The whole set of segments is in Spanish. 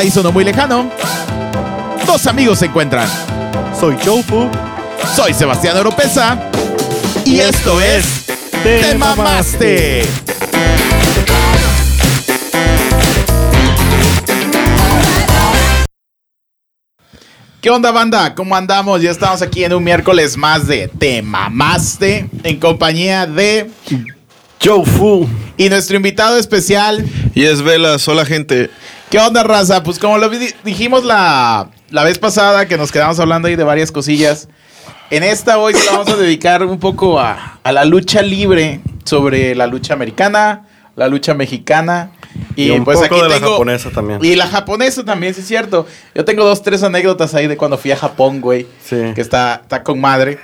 paraíso no muy lejano, dos amigos se encuentran. Soy Joe Fu. Soy Sebastián Oropesa. Y esto es Te Mamaste. ¿Qué onda, banda? ¿Cómo andamos? Ya estamos aquí en un miércoles más de Te Mamaste en compañía de Joe Fu. y nuestro invitado especial. Y es Velas, hola gente. ¿Qué onda, raza? Pues como lo di- dijimos la, la vez pasada que nos quedamos hablando ahí de varias cosillas, en esta hoy se la vamos a dedicar un poco a, a la lucha libre sobre la lucha americana, la lucha mexicana. Y, Y un pues poco aquí de la japonesa también. Y la japonesa también, sí es cierto. Yo tengo dos, tres anécdotas ahí de cuando fui a Japón, güey. Sí. Que está, está con madre.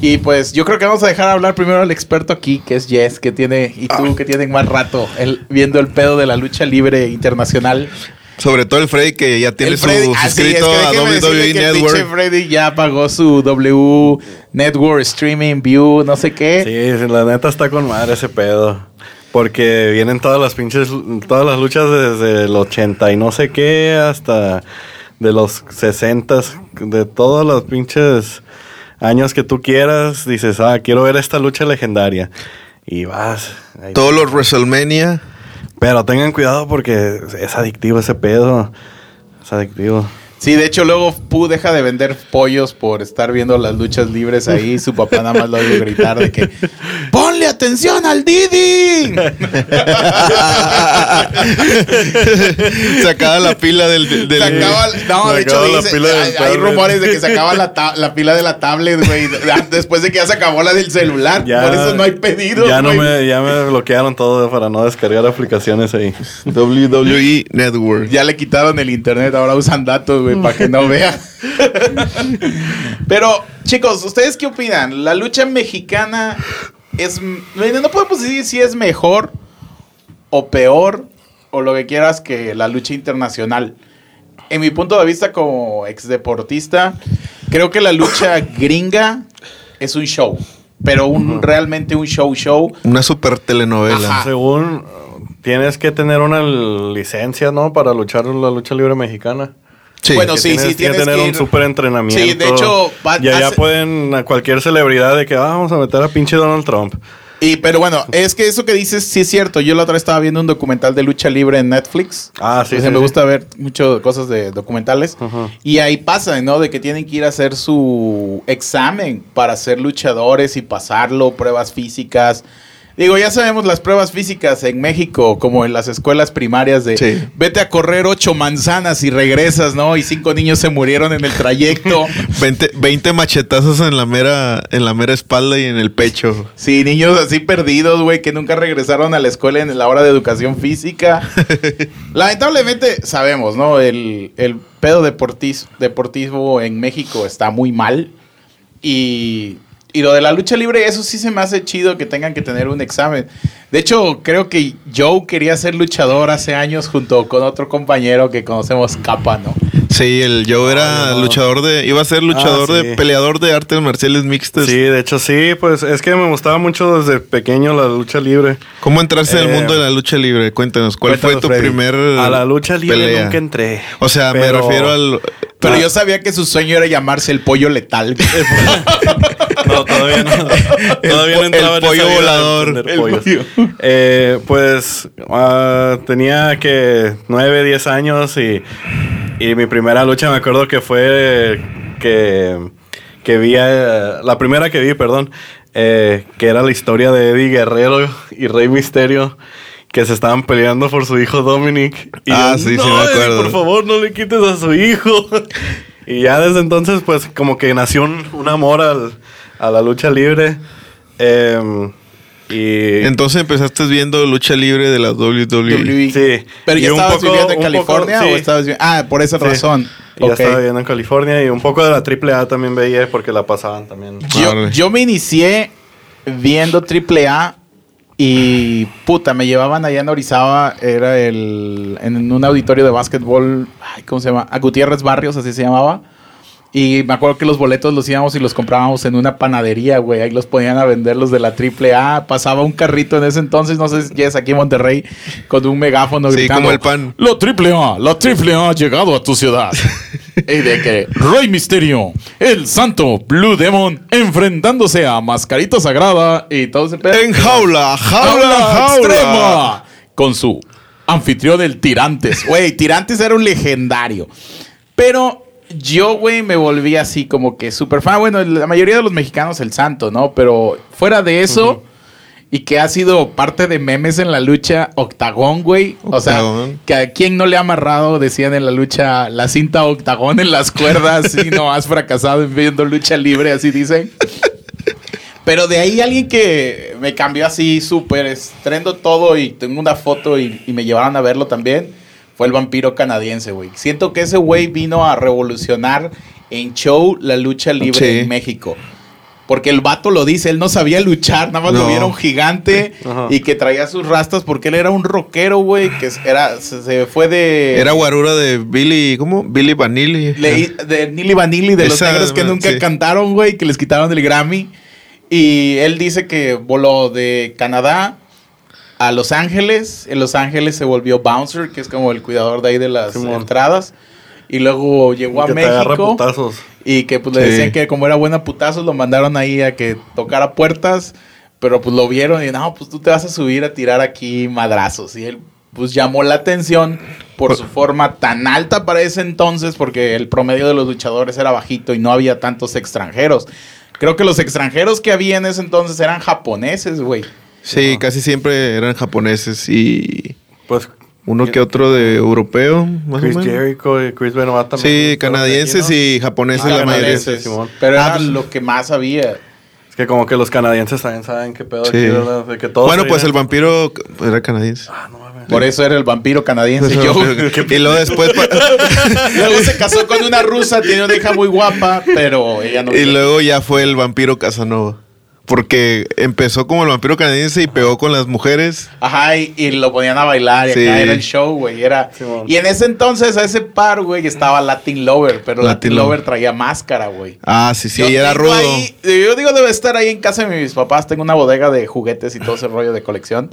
Y pues yo creo que vamos a dejar hablar primero al experto aquí, que es Jess, que tiene, y tú, que tienen más rato el- viendo el pedo de la lucha libre internacional. Sobre todo el Freddy que ya tiene El Freddy- ah, sí, suscrito es que a WWE que el pinche Network. Freddy ya pagó su W Network Streaming View, no sé qué. Sí, la neta está con madre ese pedo. Porque vienen todas las pinches, todas las luchas desde el 80 y no sé qué hasta de los 60, de todos los pinches años que tú quieras. Dices, ah, quiero ver esta lucha legendaria. Y vas. Todos los WrestleMania. Pero tengan cuidado porque es adictivo ese pedo. Es adictivo. Sí, de hecho luego Pu deja de vender pollos por estar viendo las luchas libres ahí. Su papá nada más lo oye gritar de que ¡Ponle atención al Didi! se acaba la pila del. del- Se acaba- no, Se de hecho acaba la dice- pila del hay, tablet. rumores de que se acaba la, ta- la pila de la tablet, güey. Después de que ya se acabó la del celular. Ya- por eso no hay pedido, Ya, no me, ya me bloquearon todo para no descargar aplicaciones ahí. WWE Network. Ya le quitaron el internet, ahora usan datos, güey, para que no vean. Pero, chicos, ¿ustedes qué opinan? ¿La lucha mexicana es... No podemos decir si es mejor o peor o lo que quieras que la lucha internacional. En mi punto de vista como ex deportista, creo que la lucha gringa es un show. Pero un, realmente un show show. Una super telenovela. Ajá. Según tienes que tener una licencia, ¿no? Para luchar la lucha libre mexicana. Sí. Bueno, Que sí, tienes sí, que tener que un súper entrenamiento. Sí, de hecho, va- ya hace- pueden a cualquier celebridad de que ah, vamos a meter a pinche Donald Trump. Y, pero bueno, es que eso que dices sí es cierto. Yo la otra vez estaba viendo un documental de lucha libre en Netflix. Ah, sí, me sí. gusta ver mucho cosas de documentales. Y ahí pasa, ¿no? De que tienen que ir a hacer su examen para ser luchadores y pasarlo, pruebas físicas. Digo, ya sabemos las pruebas físicas en México, como en las escuelas primarias de Sí. vete a correr ocho manzanas y regresas, ¿no? Y cinco niños se murieron en el trayecto. 20, 20 machetazos en la mera en la mera espalda y en el pecho. Sí, niños así perdidos, güey, que nunca regresaron a la escuela en la hora de educación física. Lamentablemente, sabemos, ¿no? El, el pedo deportis- deportivo en México está muy mal. Y, y lo de la lucha libre, eso sí se me hace chido que tengan que tener un examen. De hecho, creo que Joe quería ser luchador hace años junto con otro compañero que conocemos, Capa, ¿no? Sí, el Joe era no. luchador de. Iba a ser luchador Ah, sí. de. peleador de artes marciales mixtas. Sí, de hecho sí, pues es que me gustaba mucho desde pequeño la lucha libre. ¿Cómo entraste al Eh, mundo de la lucha libre? Cuéntanos, ¿cuál fue tu Freddy. primer. A la lucha libre pelea? nunca entré. O sea, me refiero al. Pero Ah, yo sabía que su sueño era llamarse el pollo letal. No, todavía no. Todavía no po- entraba el pollo volador. El pollo. Eh, pues ah, tenía que 9, 10 años y, y mi primera lucha me acuerdo que fue que, que vi, la primera que vi, perdón, eh, que era la historia de Eddie Guerrero y Rey Misterio. Que se estaban peleando por su hijo Dominic. Y Ah, yo, sí, sí, "No, me Eddie, acuerdo". por favor, no le quites a su hijo. y ya desde entonces, pues, como que nació un, un amor al- a la lucha libre. Em, y Entonces empezaste viendo lucha libre de la WWE. WWE. Sí. Pero ya estabas poco- viviendo en California poco, o estabas Ah, por esa Sí. razón. Y Ya estaba viviendo en California y un poco de la AAA también veía porque la pasaban también. Yo, yo me inicié viendo AAA y puta, me llevaban allá en Orizaba, era el en un auditorio de básquetbol, ay, ¿cómo se llama? A Gutiérrez Barrios, así se llamaba. Y me acuerdo que los boletos los íbamos y los comprábamos en una panadería, güey. Ahí los ponían a vender los de la AAA. Pasaba un carrito en ese entonces, no sé si es aquí en Monterrey, con un megáfono Sí, gritando. como el pan. La AAA, la AAA ha llegado a tu ciudad. y de que Rey Misterio, el santo Blue Demon, enfrentándose a Mascarita Sagrada y todo ese pedo. En jaula, jaula, jaula. extrema. Con su anfitrión, el Tirantes. Güey, Tirantes era un legendario. Pero yo, güey, me volví así como que súper fan. Bueno, la mayoría de los mexicanos, el santo, ¿no? Pero fuera de eso. Y que ha sido parte de memes en la lucha Octagón, güey. O sea, que a quien no le ha amarrado, decían en la lucha, la cinta Octagón en las cuerdas y no has fracasado en viendo lucha libre, así dicen. Pero de ahí alguien que me cambió así súper, estrendo todo y tengo una foto y, y me llevaron a verlo también, fue el vampiro canadiense, güey. Siento que ese güey vino a revolucionar en show la lucha libre Sí. en México. Porque el vato lo dice, él no sabía luchar, nada más lo No. vieron gigante Ajá. y que traía sus rastas porque él era un rockero, güey, que era, se, se fue de... Era guarura de Billy, ¿cómo? Billy Vanilli. De Nili Vanilli, de los negros que nunca sí. cantaron, güey, que les quitaron el Grammy. Y él dice que voló de Canadá a Los Ángeles. En Los Ángeles se volvió bouncer, que es como el cuidador de ahí de las entradas. Y luego llegó a que México. Y que pues le Sí. decían que como era buena putazos, lo mandaron ahí a que tocara puertas. Pero pues lo vieron y no, pues tú te vas a subir a tirar aquí madrazos. Y él pues llamó la atención por su forma tan alta para ese entonces, porque el promedio de los luchadores era bajito y no había tantos extranjeros. Creo que los extranjeros que había en ese entonces eran japoneses, güey. Sí, casi siempre eran japoneses y Pues uno que otro de europeo, más Chris o menos. Jericho y Chris Benoit también. Sí, canadienses y japoneses la mayoría. Simón. Pero Ah, era pues- lo que más había. Es que como que los canadienses también saben qué pedo Sí. aquí, ¿verdad? De que todos Bueno, pues el vampiro era canadiense. Ah, no mames. Por eso era el vampiro canadiense. Yo, y luego después Luego se casó con una rusa, tiene una hija muy guapa, pero ella no. y luego ya fue el vampiro Casanova. Porque empezó como el vampiro canadiense y pegó con las mujeres. Ajá, y, y lo ponían a bailar y Sí. acá era el show, güey. Era... Y en ese entonces, a ese par, güey, estaba Latin Lover, pero Latin, Latin Lover traía máscara, güey. Ah, sí, sí, Yo y era rudo. ahí- yo digo, debe estar ahí en casa de mis papás. Tengo una bodega de juguetes y todo ese rollo de colección.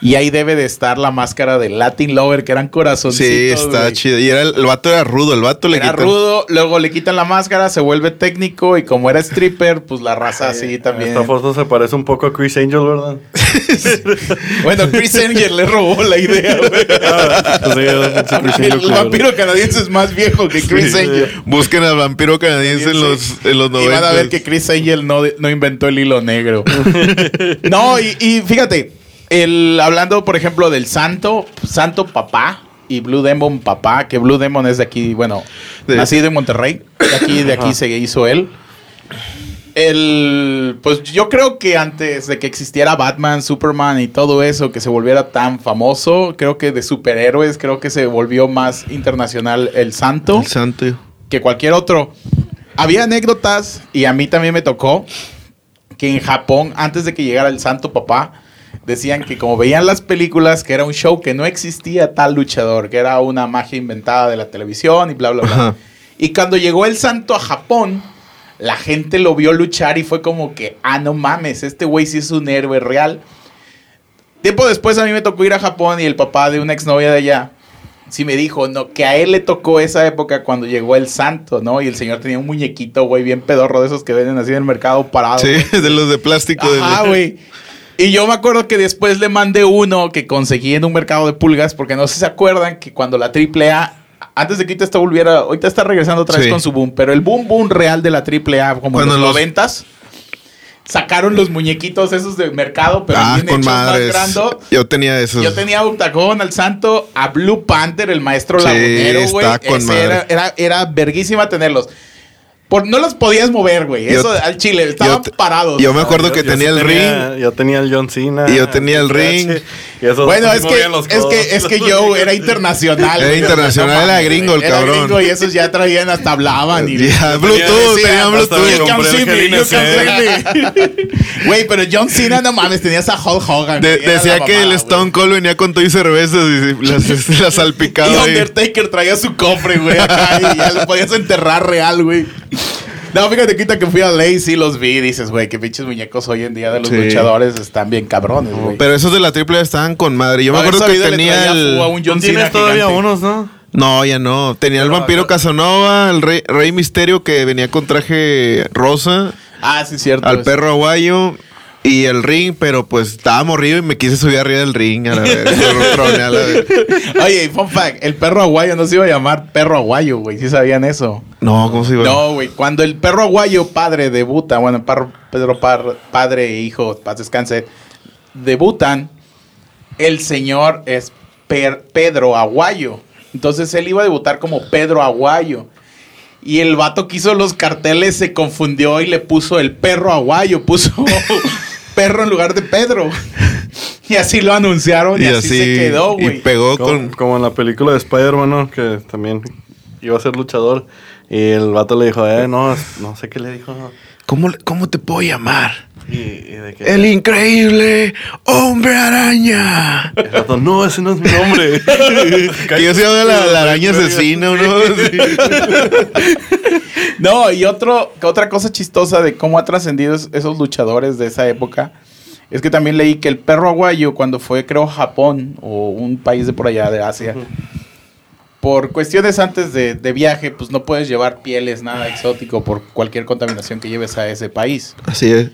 Y ahí debe de estar la máscara de Latin Lover, que eran corazoncitos. Sí, está chido. Y era el, el vato era rudo, el vato le Era quitan- rudo, luego le quitan la máscara, se vuelve técnico y como era stripper, pues la raza así también. Foto se parece un poco a Chris Angel, ¿verdad? Bueno, Chris Angel le robó la idea, güey. Ah, pues sí, El vampiro canadiense es más viejo que Chris Sí. Angel. Busquen al vampiro canadiense en los, en los Y van 90. a ver que Chris Angel no, no inventó el hilo negro. no, y, y fíjate, el, hablando, por ejemplo, del santo, santo papá y Blue Demon papá, que Blue Demon es de aquí, bueno, De- nacido en Monterrey. De aquí, de aquí Ajá. se hizo él. El, pues yo creo que antes de que existiera Batman, Superman y todo eso, que se volviera tan famoso, creo que de superhéroes, creo que se volvió más internacional el santo El santo. que cualquier otro. Había anécdotas y a mí también me tocó que en Japón, antes de que llegara el Santo Papá, decían que como veían las películas, que era un show que no existía tal luchador, que era una magia inventada de la televisión y bla, bla, bla. Ajá. Y cuando llegó el Santo a Japón, la gente lo vio luchar y fue como que, ah, no mames, este güey sí es un héroe real. Tiempo después a mí me tocó ir a Japón y el papá de una exnovia de allá sí me dijo, no, que a él le tocó esa época cuando llegó el santo, ¿no? Y el señor tenía un muñequito, güey, bien pedorro de esos que venden así en el mercado parado. Sí, de los de plástico. Ajá, güey. Y yo me acuerdo que después le mandé uno que conseguí en un mercado de pulgas, porque no sé si se acuerdan que cuando la AAA, antes de que ahorita esta volviera, ahorita está regresando otra vez Sí. con su boom, pero el boom boom real de la AAA, como Cuando en los noventas, sacaron los muñequitos esos de mercado, pero ah, bien con más. Yo tenía esos. Yo tenía a Octagón, al Santo, a Blue Panther, el maestro Sí, lagunero, güey. está Era, era, era verguísima tenerlos. Por, no los podías mover, güey. Yo- Eso al chile, estaban te- parados. yo me acuerdo Yo- que yo tenía el tenía- Yo tenía el John Cena. Y yo tenía el ring. Y esos Bueno, es que, es, que, es que yo era internacional. Era internacional, era gringo el. Era cabrón. gringo y esos ya traían hasta hablaban. Y, Ya, Bluetooth, tenían Bluetooth. Güey, pero John Cena, no mames, tenías a Hulk Hogan. De- decía que el Stone. Cold venía con todo y cervezas y las, las Y salpicaba. ahí. Undertaker traía su cofre, güey, acá y ya lo podías enterrar real, güey. No, fíjate, quita que fui a Ley, sí los vi. Dices, güey, que pinches muñecos hoy en día de los Sí. luchadores están bien cabrones, güey. Pero esos de la triple estaban con madre. Yo me acuerdo que tenía el... a un John ¿Tú tienes Cena todavía gigante. unos, no? No, ya no. Tenía el vampiro Casanova, el rey, rey Misterio que venía con traje rosa, Ah, sí, cierto. al es- perro aguayo y el ring, pero pues estaba morrido y me quise subir arriba del ring a la vez. troné a la vez. Oye, fun fact, el perro aguayo no se iba a llamar perro aguayo, güey. ¿Sí sabían eso? No, ¿cómo se iba? No, güey. Cuando el perro aguayo padre debuta, bueno, el perro- Pedro Par- padre e hijo, paz descanse, debutan, el señor es Per- Pedro Aguayo. Entonces él iba a debutar como Pedro Aguayo. Y el vato que hizo los carteles se confundió y le puso el perro aguayo, puso perro en lugar de Pedro. Y así lo anunciaron y, y así, así se quedó, y güey. pegó Como, con... como en la película de Spider-Man, ¿no? Que también iba a ser luchador. Y el vato le dijo, eh, no, no sé qué le dijo. ¿Cómo, ¿Cómo te puedo llamar? Y, y de que... El increíble hombre araña. el no, ese no es mi nombre. que yo se llama la, la araña asesina, ¿no? Sí. No, y otro, que otra cosa chistosa de cómo ha trascendido es- esos luchadores de esa época es que también leí que el perro aguayo, cuando fue, creo, Japón o un país de por allá de Asia, por cuestiones antes de, de viaje, pues no puedes llevar pieles, nada exótico por cualquier contaminación que lleves a ese país. Así es.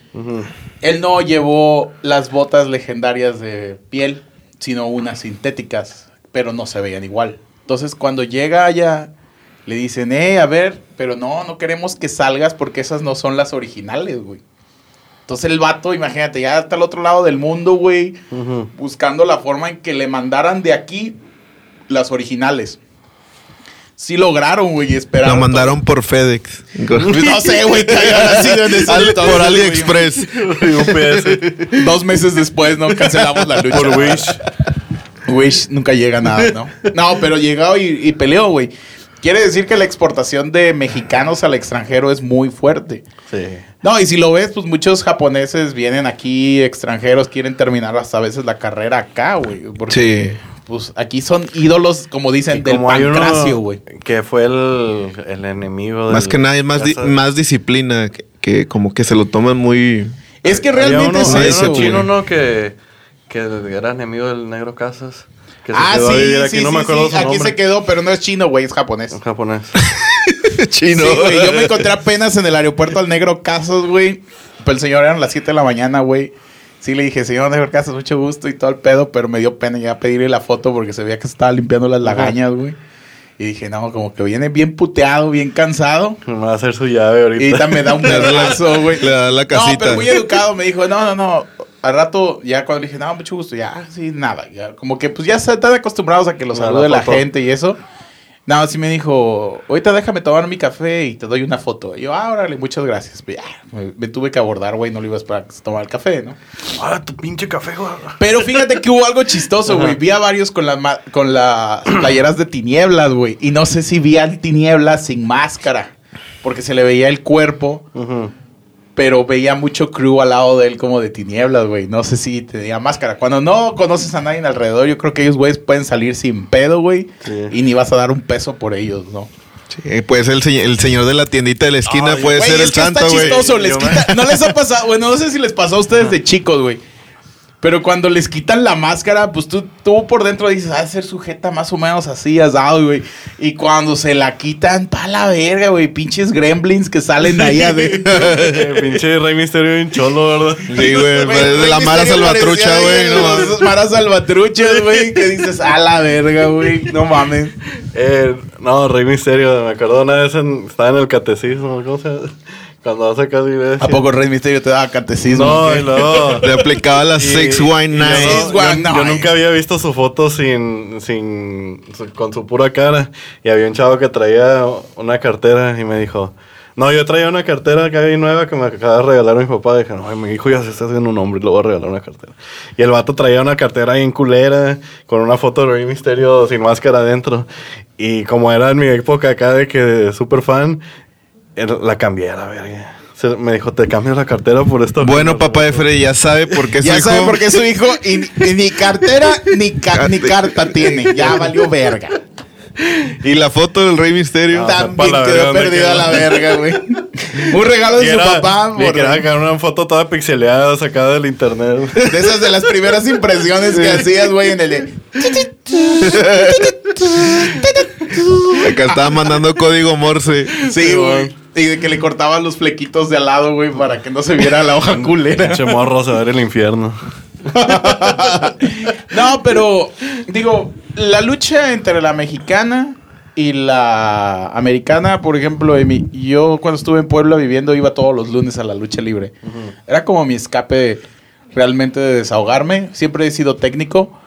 Él no llevó las botas legendarias de piel, sino unas sintéticas, pero no se veían igual. Entonces, cuando llega allá, le dicen, eh, a ver, pero no, no queremos que salgas porque esas no son las originales, güey. Entonces el vato, imagínate, ya está al otro lado del mundo, güey, buscando la forma en que le mandaran de aquí las originales. Sí lograron, güey, y esperaron. Lo mandaron por FedEx. No sé, güey, que haya sido en ese entonces, por. AliExpress. Dos meses después, ¿no? Cancelamos la lucha. Por Wish. Wish nunca llega a nada, ¿no? No, pero llegó y, y peleó, güey. Quiere decir que la exportación de mexicanos al extranjero es muy fuerte. Sí. No, y si lo ves, pues muchos japoneses vienen aquí, extranjeros, quieren terminar hasta a veces la carrera acá, güey. Porque, Sí. Pues aquí son ídolos, como dicen, del como pancracio, güey. Que fue el, el enemigo Más del- que nada, es más, di- más disciplina. Que, que como que se lo toman muy... Es que realmente uno, es eso, chino. ¿no? Que, que era enemigo del negro Casas. Que se Ah, quedó a sí, vivir aquí, sí, no sí, me acuerdo sí, su Aquí nombre. se quedó, pero no es chino, güey, es japonés. En japonés. Chino. Sí, güey, yo me encontré apenas en el aeropuerto al Negro Casos, güey. Pero el señor eran las 7 de la mañana, güey. Sí, le dije, señor Negro Casos, mucho gusto y todo el pedo, pero me dio pena ya pedirle la foto porque se veía que se estaba limpiando las lagañas, güey. Y dije, no, como que viene bien puteado, bien cansado. Me va a hacer su llave Y ahorita. ahorita me da un besazo, güey. le da la No, casita. pero muy educado. Me dijo, no, no, no. Al rato, ya cuando le dije, no, mucho gusto, ya, sí, nada. Ya, como que pues ya están acostumbrados a que los la salude la gente y eso. No, sí me dijo, ahorita déjame tomar mi café y te doy una foto. Y yo, ah, órale, muchas gracias. Pues ya, me, me tuve que abordar, güey, no le iba a esperar que se tomara el café, ¿no? Ah, tu pinche café, güey. Pero fíjate que hubo algo chistoso, güey. Vi a varios con, las ma- con las playeras de tinieblas, güey. Y no sé si vi al tinieblas sin máscara. Porque se le veía el cuerpo, Ujú. Pero veía mucho crew al lado de él como de tinieblas, güey. No sé si tenía máscara. Cuando no conoces a nadie alrededor, yo creo que ellos, güeyes, pueden salir sin pedo, güey. Sí. Y ni vas a dar un peso por ellos, ¿no? Sí, puede ser el, el señor de la tiendita de la esquina, Ay, puede ser es el que santo, está güey. chistoso. Les Yo quita- No les ha pasado, bueno, no sé si les pasó a ustedes de chicos, güey. Pero cuando les quitan la máscara, pues tú, tú por dentro dices, ah, ser sujeta más o menos así, asado, güey. Y cuando se la quitan, pa' la verga, güey. Pinches gremlins que salen ahí adentro. Pinche Rey Misterio bien cholo, ¿verdad? Sí, güey, parece de la Mara Salvatrucha, güey. No. Los Mara Salvatruchas, güey. Que dices, a la verga, güey. No mames. Eh, no, Rey Misterio, me acuerdo una vez en, estaba en el catecismo, ¿cómo se llama? Cuando hace casi. ¿A poco Rey Misterio te daba catecismo? No, y luego... Le aplicaba y Wine yo- Night. Six Yo, yo nunca había visto su foto sin, sin, con su pura cara. Y había un chavo que traía una cartera y me dijo, no, yo traía una cartera que hay nueva que me acaba de regalar mi papá. Dije, no, mi hijo ya se está haciendo un hombre y le voy a regalar una cartera. Y el vato traía una cartera bien culera con una foto de Rey Misterio sin máscara adentro. Y como era en mi época acá de que súper fan, la cambié a la verga. Se- me dijo, te cambio la cartera por esto. Bueno, papá de Freddy ya sabe por qué su Ya hijo... sabe por qué su hijo y, y ni cartera ni, ca- ni carta tiene. Ya valió verga. Y la foto del Rey Misterio. Ah, También quedó perdida la verga, güey. Un regalo de Y su era- papá. y por- que era sacar una foto toda pixeleada sacada del internet. de esas de las primeras impresiones que hacías, güey, en el de... Acá estaba mandando código Morse. Sí, güey. Y de que le cortaban los flequitos de al lado, güey, para que no se viera la hoja culera. Pinche morro se va a ver el infierno. No, pero digo, la lucha entre la mexicana y la americana, por ejemplo, mi- yo cuando estuve en Puebla viviendo iba todos los lunes a la lucha libre. Era como mi escape realmente de desahogarme. Siempre he sido técnico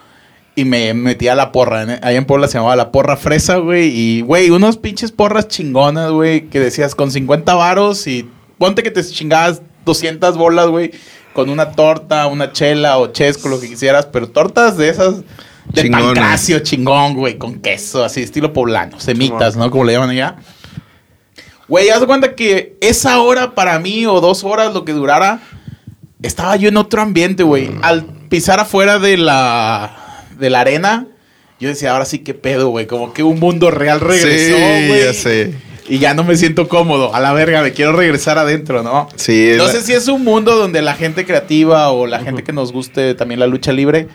y me metía a la porra. ¿eh? Allá en Puebla se llamaba la porra fresa, güey. Y, güey, unos pinches porras chingonas, güey, que decías con 50 varos y ponte que te chingabas 200 bolas, güey, con una torta, una chela o chesco, lo que quisieras, pero tortas de esas de pancracio chingón, güey, con queso, así, estilo poblano, semitas, ¿no? Como le llaman allá. Güey, haz de cuenta que esa hora para mí o dos horas, lo que durara, estaba yo en otro ambiente, güey. Al pisar afuera de la, de la arena, yo decía, ahora sí que pedo, güey. Como que un mundo real regresó, Sí, güey. ya sé. Y ya no me siento cómodo. A la verga, me quiero regresar adentro, ¿no? Sí, No la- sé si es un mundo donde la gente creativa o la gente que nos guste también la lucha libre,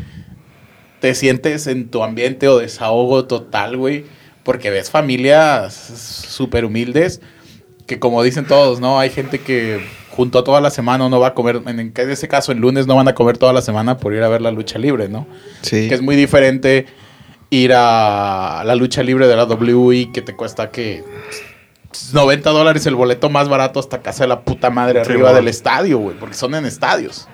te sientes en tu ambiente o desahogo total, güey. Porque ves familias súper humildes que como dicen todos, ¿no? Hay gente que junto a toda la semana no va a comer, en, en ese caso el lunes no van a comer toda la semana por ir a ver la lucha libre, ¿no? sí. Que es muy diferente ir a la lucha libre de la WI que te cuesta que 90 dólares el boleto más barato hasta casa de la puta madre Sí, arriba del estadio, güey, porque son en estadios.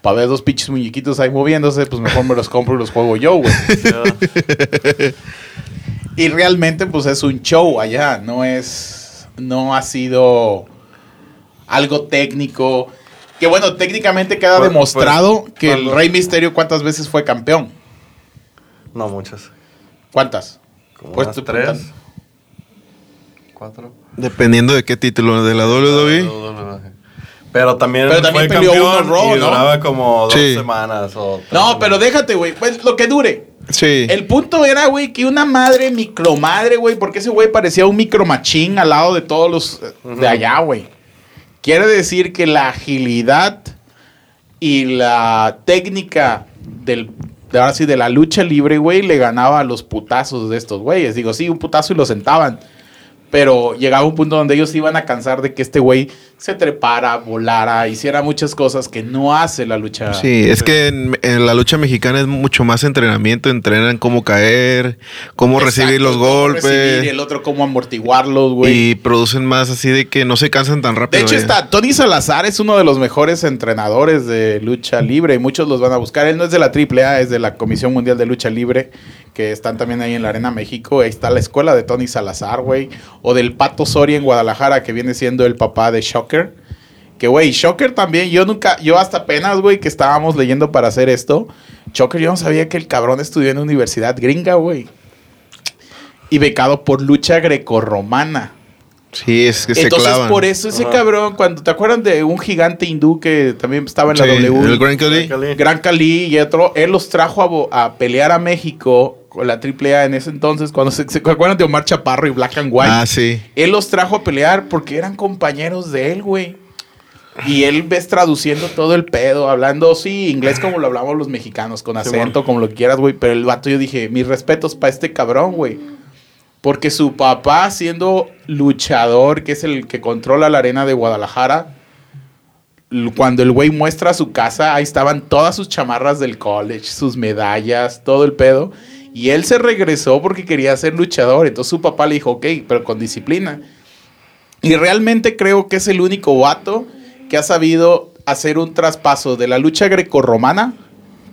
Para ver dos pinches muñequitos ahí moviéndose, pues mejor me los compro y los juego yo, güey. Y realmente, pues es un show allá, no es. No ha sido algo técnico. Que bueno, técnicamente queda Pues- demostrado pues, que el Rey Misterio, ¿cuántas veces fue campeón? No, muchas. ¿Cuántas? Como Pues unas tres. Cuatro. Dependiendo de qué título, de la WWE. Pero también, Pero también fue peleó campeón uno Raw, y ¿no? duraba como dos Sí. semanas o tres No, semanas. pero déjate, güey. Pues lo que dure. Sí. El punto era, güey, que una madre micromadre, güey, porque ese güey parecía un micromachín al lado de todos los eh, de allá, güey. Quiere decir que la agilidad y la técnica del, de ahora sí, de la lucha libre, güey, le ganaba a los putazos de estos güeyes. Digo, sí, un putazo y lo sentaban. Pero llegaba un punto donde ellos se iban a cansar de que este güey se trepara, volara, hiciera muchas cosas que no hace la lucha. Sí, es que en, en la lucha mexicana es mucho más entrenamiento. Entrenan cómo caer, cómo Exacto, recibir los cómo golpes. recibir y el otro cómo amortiguarlos, güey. Y producen más así de que no se cansan tan De rápido. hecho, ya. está Tony Salazar es uno de los mejores entrenadores de lucha libre y muchos los van a buscar. Él no es de la AAA, es de la Comisión Mundial de Lucha Libre, que están también ahí en la Arena México. Ahí está la escuela de Tony Salazar, güey. O del Pato Soria en Guadalajara, que viene siendo el papá de Shocker. Que, güey, Shocker también, yo nunca, yo hasta apenas, güey, que estábamos leyendo para hacer esto. Shocker, yo no sabía que el cabrón estudió en universidad gringa, güey. Y becado por lucha grecorromana. Sí, es que se Entonces, clavan. por eso ese Ajá. cabrón, cuando te acuerdan de un gigante hindú que también estaba en la Sí, W, el Grand Khali. Cali. Gran Cali y otro, él los trajo a pelear a México con la AAA en ese entonces, cuando se, se acuerdan de Omar Chaparro y Black and White. Ah, sí. Él los trajo a pelear porque eran compañeros de él, güey. Y él ves traduciendo todo el pedo, hablando, sí, inglés como lo hablamos los mexicanos, con acento, como lo quieras, güey. Pero el vato, yo dije, mis respetos para este cabrón, güey. Porque su papá, siendo luchador, que es el que controla la arena de Guadalajara, cuando el güey muestra su casa, ahí estaban todas sus chamarras del college, sus medallas, todo el pedo. Y él se regresó porque quería ser luchador. Entonces su papá le dijo, ok, pero con disciplina. Y realmente creo que es el único vato que ha sabido hacer un traspaso de la lucha grecorromana,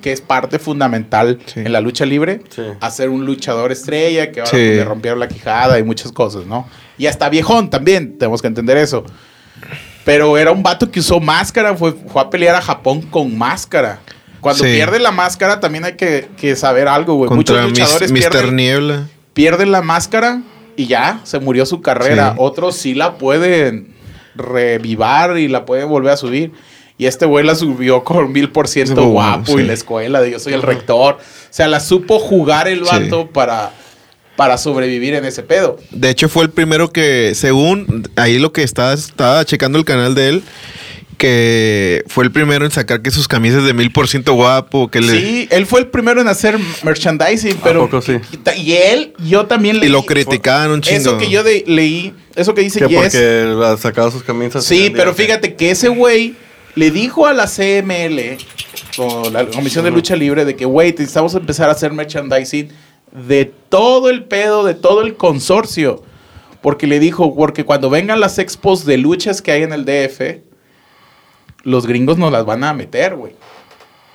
que es parte fundamental Sí. en la lucha libre, Sí. a ser un luchador estrella, que ahora Sí. le rompieron la quijada y muchas cosas, ¿no? Y hasta viejón también, tenemos que entender eso. Pero era un vato que usó máscara, fue, fue a pelear a Japón con máscara. Cuando Sí. pierde la máscara también hay que, que saber algo, güey. Muchos Mis- luchadores Mr. pierden, Niebla. pierden la máscara y ya, se murió su carrera. Sí. Otros sí la pueden revivar y la pueden volver a subir. Y este güey la subió con mil por ciento guapo sí. y la escuela de yo soy el rector. O sea, la supo jugar el Sí. vato para para sobrevivir en ese pedo. De hecho, fue el primero que, según ahí lo que estaba, estaba checando el canal de él, que fue el primero en sacar que sus camisas de mil por ciento guapo, que le... Sí, él fue el primero en hacer merchandising, pero... poco sí? Y, y él, yo también leí... Y lo criticaban un chingo. Eso que yo de- leí, eso que dice Que Yes. porque ha sacado sus camisas. Sí, pero día. fíjate que ese güey le dijo a la CML, o la Comisión de Lucha Libre, de que, güey, necesitamos empezar a hacer merchandising de todo el pedo, de todo el consorcio. Porque le dijo, porque cuando vengan las expos de luchas que hay en el DF, los gringos nos las van a meter, güey.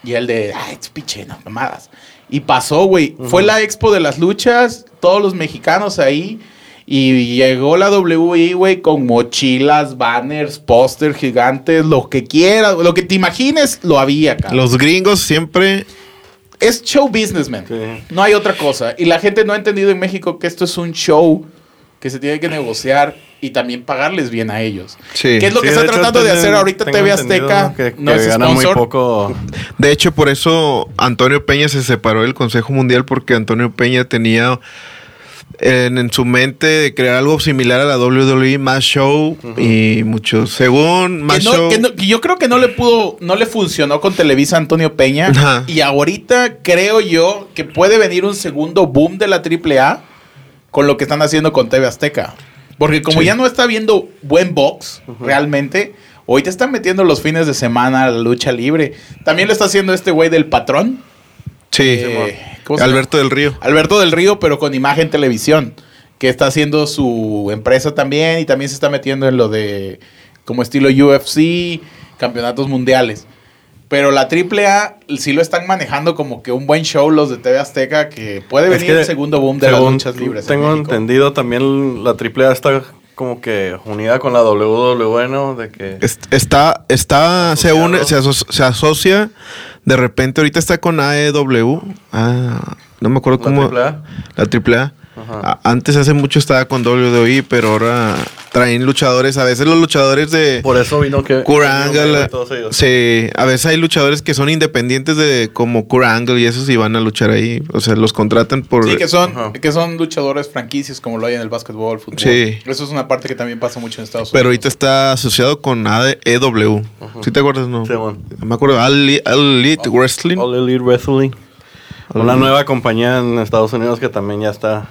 Y el de, ay, es pinche, no, mamadas. Y pasó, güey. Fue la expo de las luchas, todos los mexicanos ahí. Y llegó la WI, güey, con mochilas, banners, póster gigantes, lo que quieras, lo que te imagines, lo había, cabrón. Los gringos siempre... Es show business, man. Sí. No hay otra cosa. Y la gente no ha entendido en México que esto es un show que se tiene que negociar y también pagarles bien a ellos. Sí. ¿Qué es lo Sí, que está hecho, tratando de hacer ahorita TV Azteca? Que, no que es gana muy sponsor. poco. De hecho, por eso Antonio Peña se separó del Consejo Mundial porque Antonio Peña tenía en, en su mente de crear algo similar a la WWE, más show y mucho. Según más que, no- show. que no- que yo creo que no le pudo, no le funcionó con Televisa Antonio Peña. Y ahorita creo yo que puede venir un segundo boom de la AAA con lo que están haciendo con TV Azteca. Porque como Sí. ya no está viendo buen box realmente, hoy te están metiendo los fines de semana a la lucha libre. También lo está haciendo este güey del patrón. Sí, eh. Alberto del Río. Alberto del Río, pero con imagen televisión, que está haciendo su empresa también y también se está metiendo en lo de como estilo UFC, campeonatos mundiales. Pero la AAA sí lo están manejando como que un buen show los de TV Azteca, que puede Es venir que, el segundo boom de las luchas libres. en Tengo entendido también la AAA está como que unida con la WWE, ¿no? De que... Es- Está, está, se une, se, aso- se asocia. De repente, ahorita está con AEW. Ah, no me acuerdo ¿La cómo. AAA? La AAA. Ajá. Antes, hace mucho estaba con WWE, pero ahora traen luchadores. A veces los luchadores de. Por eso vino que... Kurt vino Angle. y todos ellos. Sí, a veces hay luchadores que son independientes de como Kurt Angle y esos y van a luchar ahí. O sea, los contratan por. Sí, que son, Ajá. que son luchadores franquicias como lo hay en el básquetbol, fútbol. Sí. Eso es una parte que también pasa mucho en Estados Pero Unidos. ahorita está asociado con AEW. ¿Sí te acuerdas, no? Sí, bueno. Me acuerdo, All Elite, All Elite Wrestling. All Elite Wrestling. All Una Elite. nueva compañía en Estados Unidos que también ya está...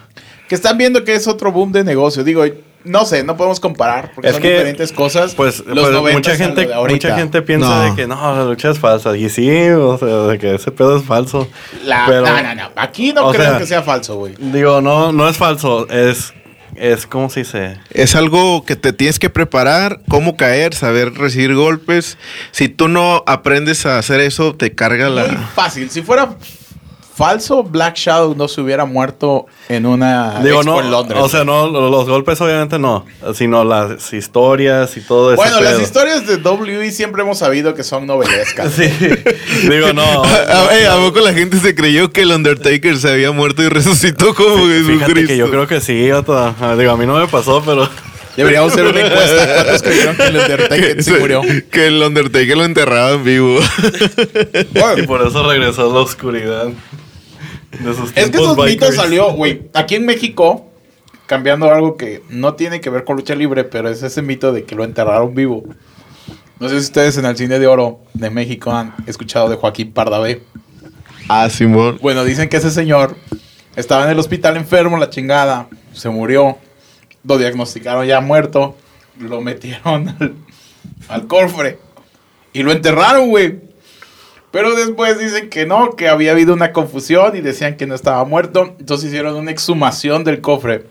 Que están viendo que es otro boom de negocio. Digo, no sé, no podemos comparar porque Es son que, diferentes cosas. Pues, Los pues 90s mucha gente, mucha gente piensa No. de que no, la lucha es falsa. Y sí, o sea, de que ese pedo es falso. La- Pero- no, no, no. Aquí no creo sea, que sea falso, güey. Digo, no, no es falso, es, es ¿cómo se dice? Es algo que te tienes que preparar, cómo caer, saber recibir golpes. Si tú no aprendes a hacer eso, te carga Muy la... fácil. Si fuera falso, Black Shadow no se hubiera muerto en una Digo, expo no, en Londres. o sea, no, lo- los golpes obviamente no, sino las historias y todo eso. bueno, las historias de WWE siempre hemos sabido que son novelescas. Sí, digo, no. A, a- ¿a poco la gente se creyó que el Undertaker se había muerto y resucitó como Jesucristo? que yo creo que sí, Otto. Ah, digo, a mí no me pasó, pero... Deberíamos hacer una encuesta. ¿Cuántos creyeron que el Undertaker se murió? Que el Undertaker lo enterraba en vivo. Y por eso regresó a la oscuridad. De sus Es que esos mitos bikers. salió, güey. Aquí en México, cambiando algo que no tiene que ver con lucha libre, pero es ese mito de que lo enterraron vivo. No sé si ustedes en el cine de oro de México han escuchado de Joaquín Pardavé. ah, Simón. Bueno, dicen que ese señor estaba en el hospital enfermo, la chingada, se murió, lo diagnosticaron ya muerto, lo metieron al, al cofre y lo enterraron, güey. Pero después dicen que no, que había habido una confusión y decían que no estaba muerto, entonces hicieron una exhumación del cofre.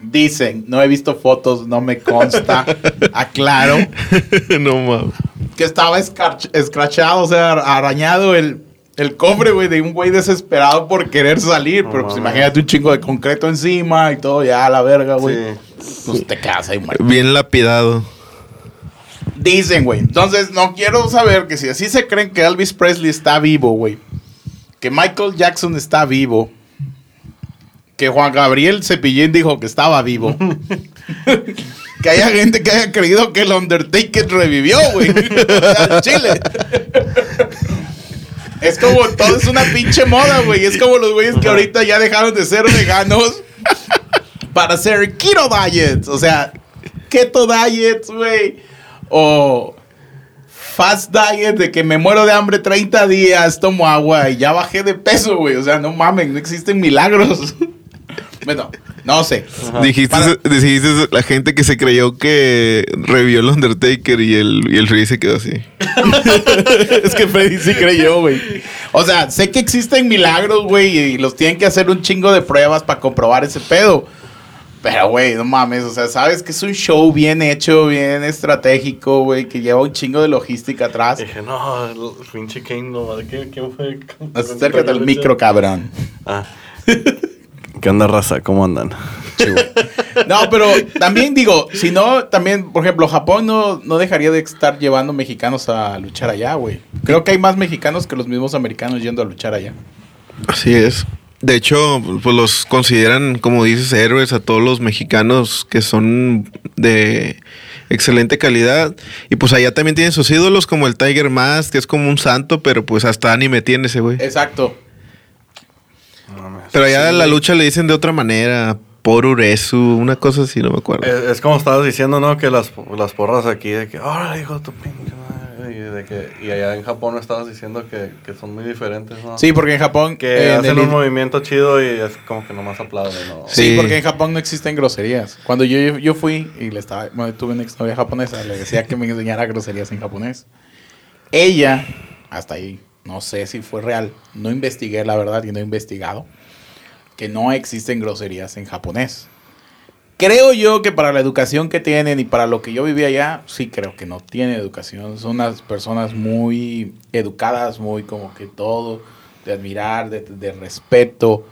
Dicen, no he visto fotos, no me consta, aclaro no mames. que estaba escrachado, o sea, arañado el, el cofre, güey, de un güey desesperado por querer salir. No pero pues mames. imagínate un chingo de concreto encima y todo, ya a la verga, güey. Sí. Pues te quedas ahí muerto. Bien lapidado. Dicen, güey. Entonces, no quiero saber que si así se creen que Elvis Presley está vivo, güey. Que Michael Jackson está vivo. Que Juan Gabriel Cepillín dijo que estaba vivo. que haya gente que haya creído que el Undertaker revivió, güey. Chile. Es como todo es una pinche moda, güey. Es como los güeyes que ahorita ya dejaron de ser veganos para hacer keto diets. O sea, keto diets, güey. O fast diet de que me muero de hambre 30 días, tomo agua y ya bajé de peso, güey. O sea, no mamen, no existen milagros. bueno, no sé. Dijiste, dijiste la gente que se creyó que revivió el Undertaker y el, y el Freddy se quedó así. es que Freddy sí creyó, güey. O sea, sé que existen milagros, güey, y los tienen que hacer un chingo de pruebas para comprobar ese pedo. Pero, güey, no mames, o sea, sabes que es un show bien hecho, bien estratégico, güey, que lleva un chingo de logística atrás. Dije, no, el pinche Kane no, ¿quién, quién fue? Acércate al micro, cabrón. Ah. ¿Qué onda, raza? ¿Cómo andan? no, pero también digo, si no, también, por ejemplo, Japón no, no dejaría de estar llevando mexicanos a luchar allá, güey. Creo que hay más mexicanos que los mismos americanos yendo a luchar allá. Así es. De hecho, pues los consideran, como dices, héroes a todos los mexicanos que son de excelente calidad. Y pues allá también tienen sus ídolos, como el Tiger Mask, que es como un santo, pero pues hasta anime tiene ese güey. Exacto. pero allá la lucha le dicen de otra manera. Por Uresu, una cosa así, no me acuerdo. Es, como estabas diciendo, ¿no? Que las, las porras aquí de que, ahora hijo tu pinche y, allá en Japón estabas diciendo que, son muy diferentes, ¿no? Sí, porque en Japón... Que hacen un movimiento chido y es como que nomás aplauden, ¿no? Sí, porque en Japón no existen groserías. Cuando yo, yo fui y le estaba... Bueno, tuve una exnovia japonesa, le decía que me enseñara groserías en japonés. Ella, hasta ahí, no sé si fue real, no investigué la verdad y no he investigado, que no existen groserías en japonés. Creo yo que para la educación que tienen y para lo que yo vivía allá, sí creo que no tienen educación. Son unas personas muy educadas, muy como que todo, de admirar, de, respeto,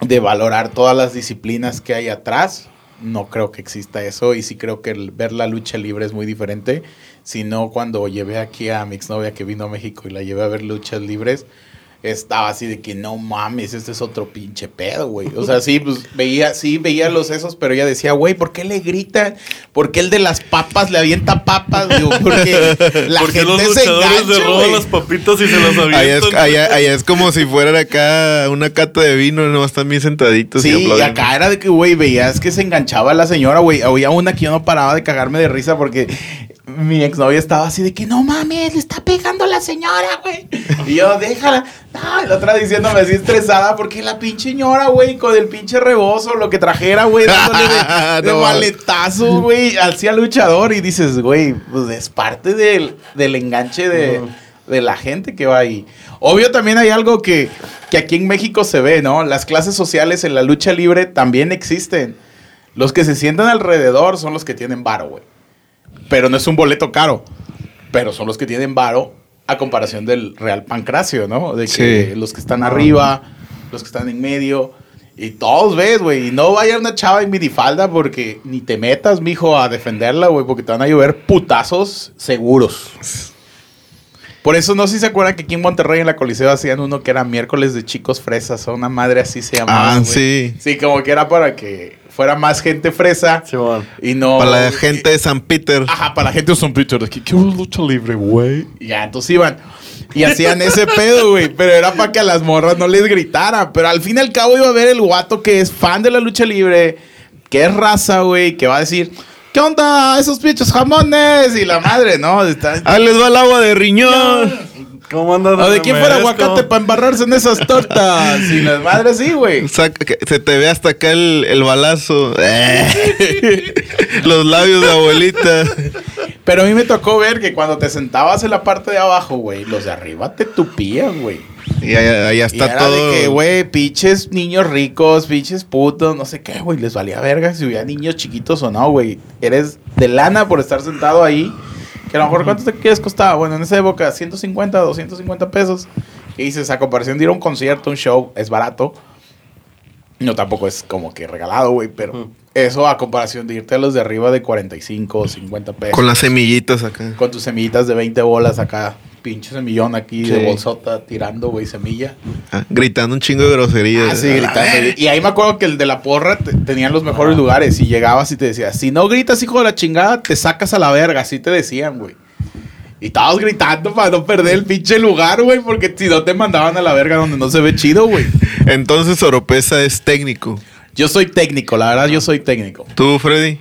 de valorar todas las disciplinas que hay atrás. No creo que exista eso y sí creo que ver la lucha libre es muy diferente. Si no, cuando llevé aquí a mi exnovia que vino a México y la llevé a ver luchas libres, estaba así de que no mames, este es otro pinche pedo, güey. O sea, sí, pues veía, sí, veía los esos, pero ella decía, güey, ¿por qué le gritan? ¿Por qué el de las papas le avienta papas? Digo, porque la gente los se engancha, roban las papitas y se las avientan. Allá es, como si fueran acá una cata de vino, no están bien sentaditos. Sí, y, acá era de que, güey, veías que se enganchaba la señora, güey. Había una que yo no paraba de cagarme de risa porque mi exnovia estaba así de que no mames, le está pegando la señora, güey. Y yo, déjala. No, la otra diciéndome así estresada porque la pinche señora, güey, con el pinche rebozo, lo que trajera, güey, dándole de, maletazos, güey, al luchador. Y dices, güey, pues es parte del, enganche de, de, la gente que va ahí. Obvio, también hay algo que, que aquí en México se ve, ¿no? Las clases sociales en la lucha libre también existen. Los que se sientan alrededor son los que tienen varo, güey pero no es un boleto caro. Pero son los que tienen varo a comparación del Real Pancracio, ¿no? De que los que están arriba, los que están en medio. Y todos ves, güey. Y no vaya una chava en minifalda porque ni te metas, mijo, a defenderla, güey, porque te van a llover putazos seguros. Por eso no sé si se acuerdan que aquí en Monterrey en la Coliseo hacían uno que era miércoles de chicos fresas, o una madre así se llamaba. Ah, sí. Sí, como que era para que fuera más gente fresa. y no. Para la gente de San Peter. Ajá, para la gente de San Peter. Que qué lucha libre, güey. Y ya, entonces iban. Y hacían ese pedo, güey. Pero era para que a las morras no les gritaran. Pero al fin y al cabo iba a ver el guato que es fan de la lucha libre, que es raza, güey, que va a decir. ¿Qué onda? Esos pinches jamones. Y la madre, ¿no? Está... Ah, les va el agua de riñón. ¿Cómo andas? ¿O de quién fuera aguacate para embarrarse en esas tortas? y las madres sí, güey. Se te ve hasta acá el, el balazo. Los labios de abuelita. Pero a mí me tocó ver que cuando te sentabas en la parte de abajo, güey, los de arriba te tupían, güey. Y allá, está y era todo. De que, güey, pinches niños ricos, pinches putos, no sé qué, güey, les valía verga si hubiera niños chiquitos o no, güey. Eres de lana por estar sentado ahí que a lo mejor, ¿cuánto te quieres costaba? Bueno, en esa época, 150, 250 pesos. Y dices, a comparación de ir a un concierto, un show, es barato. No, tampoco es como que regalado, güey, pero eso a comparación de irte a los de arriba de 45 o 50 pesos. Con las semillitas acá. Con tus semillitas de 20 bolas acá pinche semillón aquí de bolsota tirando, güey, semilla. Ah, gritando un chingo de groserías. Ah, sí, gritando. y ahí me acuerdo que el de la porra tenían los mejores lugares y llegabas y te decía, si no gritas, hijo de la chingada, te sacas a la verga, así te decían, güey. Y todos gritando para no perder el pinche lugar, güey, porque si no te mandaban a la verga donde no se ve chido, güey. Entonces Oropesa es técnico. Yo soy técnico, la verdad, yo soy técnico. ¿Tú, Freddy?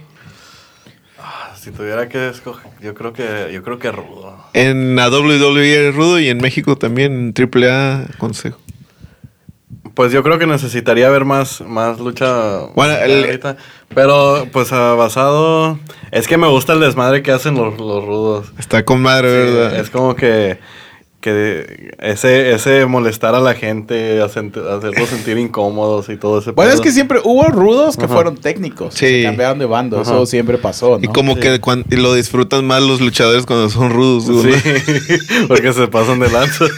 Si tuviera que escoger, yo creo que, yo creo que rudo. En la WWE rudo y en México también en AAA consejo. Pues yo creo que necesitaría ver más, más lucha Bueno, el- ahorita. Pero, pues, ah, basado... Es que me gusta el desmadre que hacen los, los rudos. Está con madre, ¿verdad? Es como que... Que ese, ese molestar a la gente, hacerlos sentir incómodos y todo ese Bueno, es que siempre hubo rudos que fueron técnicos. Sí. Se cambiaron de bando, Ajá. eso siempre pasó, ¿no? Y como Sí. que cuan- y lo disfrutan más los luchadores cuando son rudos. ¿no? Sí, porque se pasan de lanza.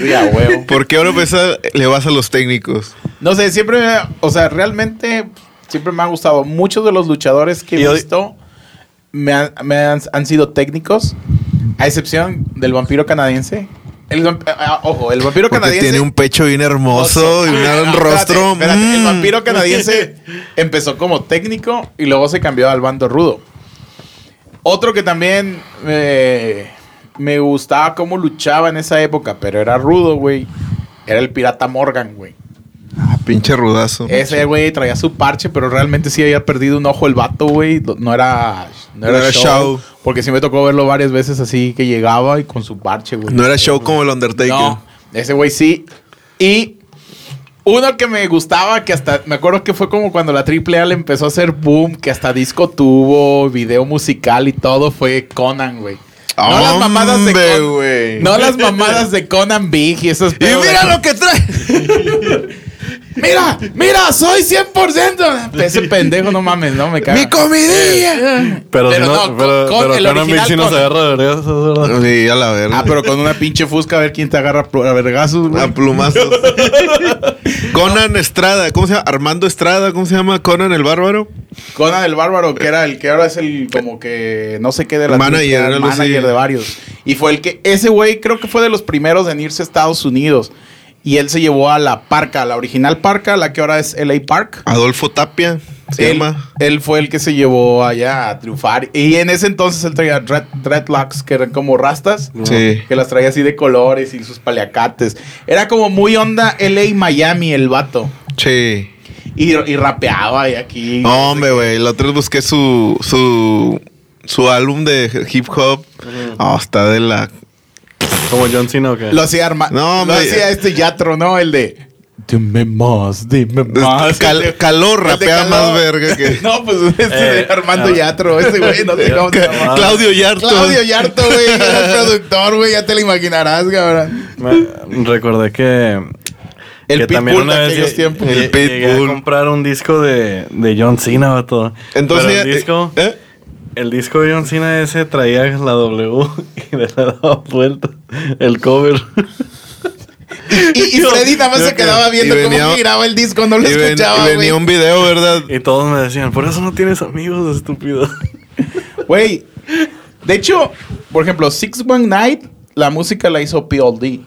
Sí, a huevo. ¿Por qué Oropesa le vas a los técnicos? No sé, siempre, me- o sea, realmente siempre me ha gustado. Muchos de los luchadores que Y he hoy- visto me, han, me han- han sido técnicos, a excepción del vampiro canadiense. El, vamp- ah, ojo, el vampiro Porque canadiense. tiene un pecho bien hermoso y un rostro. espérate, espérate. El mm. vampiro canadiense empezó como técnico y luego se cambió al bando rudo. Otro que también eh, me gustaba cómo luchaba en esa época, pero era rudo, güey. Era el pirata Morgan, güey. Ah, pinche rudazo. Ese güey traía su parche, pero realmente sí había perdido un ojo el vato, güey. No era, no era, No era show, show. Porque sí me tocó verlo varias veces así que llegaba y con su parche, güey. No era show como el Undertaker. No, ese güey sí. Y uno que me gustaba, que hasta me acuerdo que fue como cuando la AAA le empezó a hacer boom, que hasta disco tuvo, video musical y todo, fue Conan, güey. No las mamadas de Conan. No las mamadas de Conan Big y esos Y mira lo que trae. Mira, mira, soy 100%. Ese pendejo, no mames, no me caga. ¡Mi comidilla! Pero, Pero si no, no, pero, con- con pero el Conan original sí nos agarra. Sí, a la verga. Ah, pero con una pinche fusca a ver quién te agarra a vergazos, güey. A plumazos. Conan Estrada. ¿Cómo se llama? Armando Estrada. ¿Cómo se llama? Conan el Bárbaro. Conan el Bárbaro, que era el que ahora es el como que no sé qué de la Manager, manager de varios. Y fue el que, ese güey creo que fue de los primeros en irse a Estados Unidos. Y él se llevó a la Parca, la original Parca, la que ahora es LA Park. Adolfo Tapia. Se Él, llama. él fue el que se llevó allá a triunfar. Y en ese entonces él traía dread- dreadlocks, que eran como rastas. Sí. Que las traía así de colores y sus paliacates. Era como muy onda LA Miami el vato. Sí. Y, y rapeaba y aquí. Hombre, güey. La otra vez busqué su, su, su álbum de hip hop. Ah, está de la. Como John Cena o qué. Lo hacía Arma No, Lo hacía este Yatro, ¿no? El de. Dime más, dime más. Cal- calor rapea Calor. más verga que- No, pues este Eh, de Armando ah. Yatro, ese güey, no sé cómo se llama. Claudio Yarto. Claudio Yarto, güey, era el productor, güey, ya te lo imaginarás, cabrón. Me- recordé que. El que Pitbull de vez aquellos tiempos. El lle- llegué a Pitbull. comprar un disco de, de John Cena, vato. Entonces, Pero el eh, disco, ¿eh? El disco de John Cena ese traía la W y le daba vuelta el cover. Y, y Freddy nada más se que- quedaba viendo venía- cómo giraba el disco, no lo Y, ven- escuchaba, y venía un video, ¿verdad? Y todos me decían, por eso no tienes amigos, estúpido. Güey, de hecho, por ejemplo, Six One Night, la música la hizo PLD.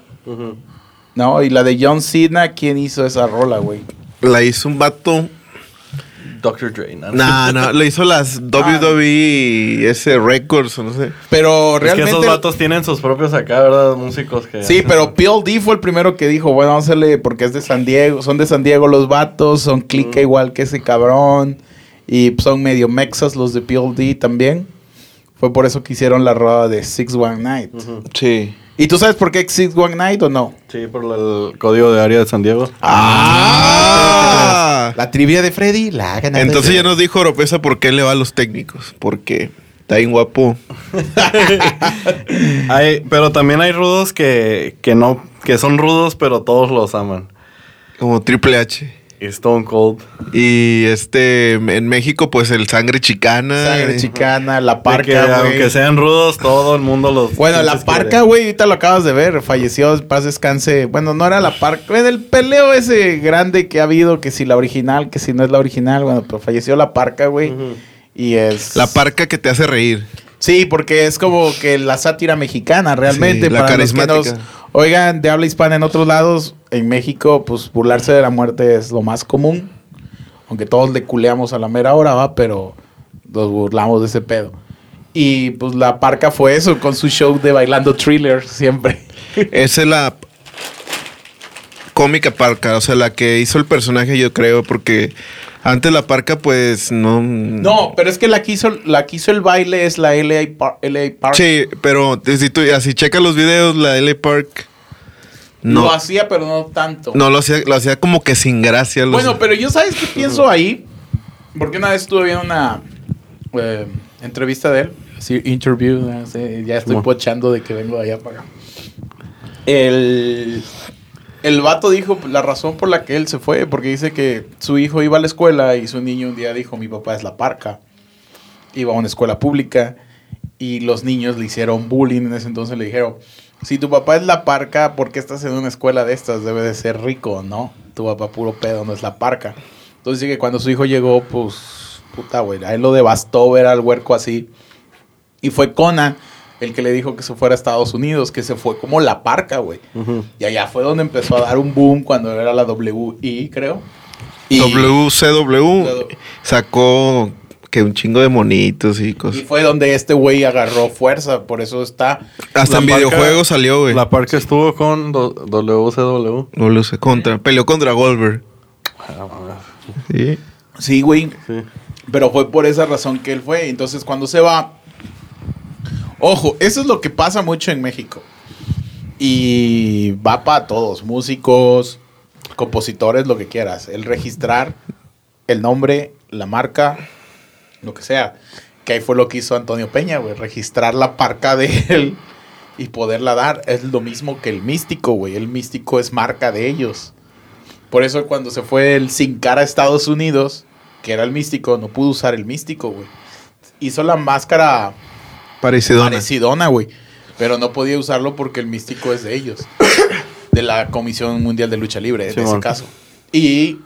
¿No? Y la de John Cena, ¿quién hizo esa rola, güey? La hizo un vato. Dr. Dre, ¿no? No, no, le hizo las WWE ese Records o no sé. Pero Es que realmente. esos vatos tienen sus propios acá, ¿verdad? Músicos que... Sí, pero PLD fue el primero que dijo, bueno, vamos a hacerle, porque es de San Diego, son de San Diego los vatos, son clica igual que ese cabrón, y son medio mexas los de PLD también. Fue por eso que hicieron la roda de Six One Night. Sí. ¿Y tú sabes por qué Six One Night o no? Sí, por el código de área de San Diego. Ah. La trivia de Freddy la hagan. Entonces ya nos dijo Oropesa por qué le va a los técnicos. Porque está bien guapo. Hay, pero también hay rudos que, que no, que son rudos, pero todos los aman. Como Triple H. Stone Cold. Y este, en México, pues el sangre chicana. Sangre eh, chicana, la que parca, güey. aunque sean rudos, todo el mundo los. Bueno, la parca, güey, ahorita lo acabas de ver, falleció, paz descanse. Bueno, no era la parca, en el peleo ese grande que ha habido, que si la original, que si no es la original, bueno, pero falleció la parca, güey. Y es... La parca que te hace reír. Sí, porque es como que la sátira mexicana, realmente. Sí, la para los que nos oigan de habla hispana en otros lados, en México, pues burlarse de la muerte es lo más común. Aunque todos le culeamos a la mera hora, va, pero nos burlamos de ese pedo. Y pues la parca fue eso, con su show de bailando thriller siempre. Esa es la cómica parca, o sea, la que hizo el personaje, yo creo, porque antes la parca, pues no. No, pero es que la que hizo, la que hizo el baile es la LA, Par- LA Park. Sí, pero si tú así checas los videos, la L Park. No, Lo hacía, pero no tanto. no lo hacía, lo hacía como que sin gracia. los- Bueno, pero yo sabes qué pienso ahí. Porque una vez estuve viendo una eh, entrevista de él. Sí, interview. no sé, ya estoy pochando de que vengo de allá para acá. El, el vato dijo la razón por la que él se fue. Porque dice que su hijo iba a la escuela y su niño un día dijo: Mi papá es la parca. Iba a una escuela pública y los niños le hicieron bullying en ese entonces. Le dijeron: Si tu papá es la parca, ¿por qué estás en una escuela de estas? Debe de ser rico, ¿no? Tu papá puro pedo, no es la parca. Entonces dice que cuando su hijo llegó, pues, puta, güey, a él lo devastó ver al huerco así. Y fue Conan el que le dijo que se fuera a Estados Unidos, que se fue como la parca, güey. Y allá fue donde empezó a dar un boom cuando era la WI, creo. Y, WCW sacó que un chingo de monitos y y cosas. fue donde este güey agarró fuerza, por eso está. Hasta en La parca- videojuegos salió, güey. La parca estuvo con WCW. WC contra, peleó contra Goldberg. Sí. Sí, güey. Sí. Pero fue por esa razón que él fue. Entonces, cuando se va. Ojo, eso es lo que pasa mucho en México. Y va para todos: músicos, compositores, lo que quieras. El registrar el nombre, la marca, lo que sea. Que ahí fue lo que hizo Antonio Peña, güey. Registrar la parca de él y poderla dar. Es lo mismo que el místico, güey. El místico es marca de ellos. Por eso cuando se fue el sin cara a Estados Unidos, que era el místico, no pudo usar el místico, güey. Hizo la máscara Parecidona. parecidona, güey. Pero no podía usarlo porque el místico es de ellos. De la Comisión Mundial de Lucha Libre, en ese caso. Y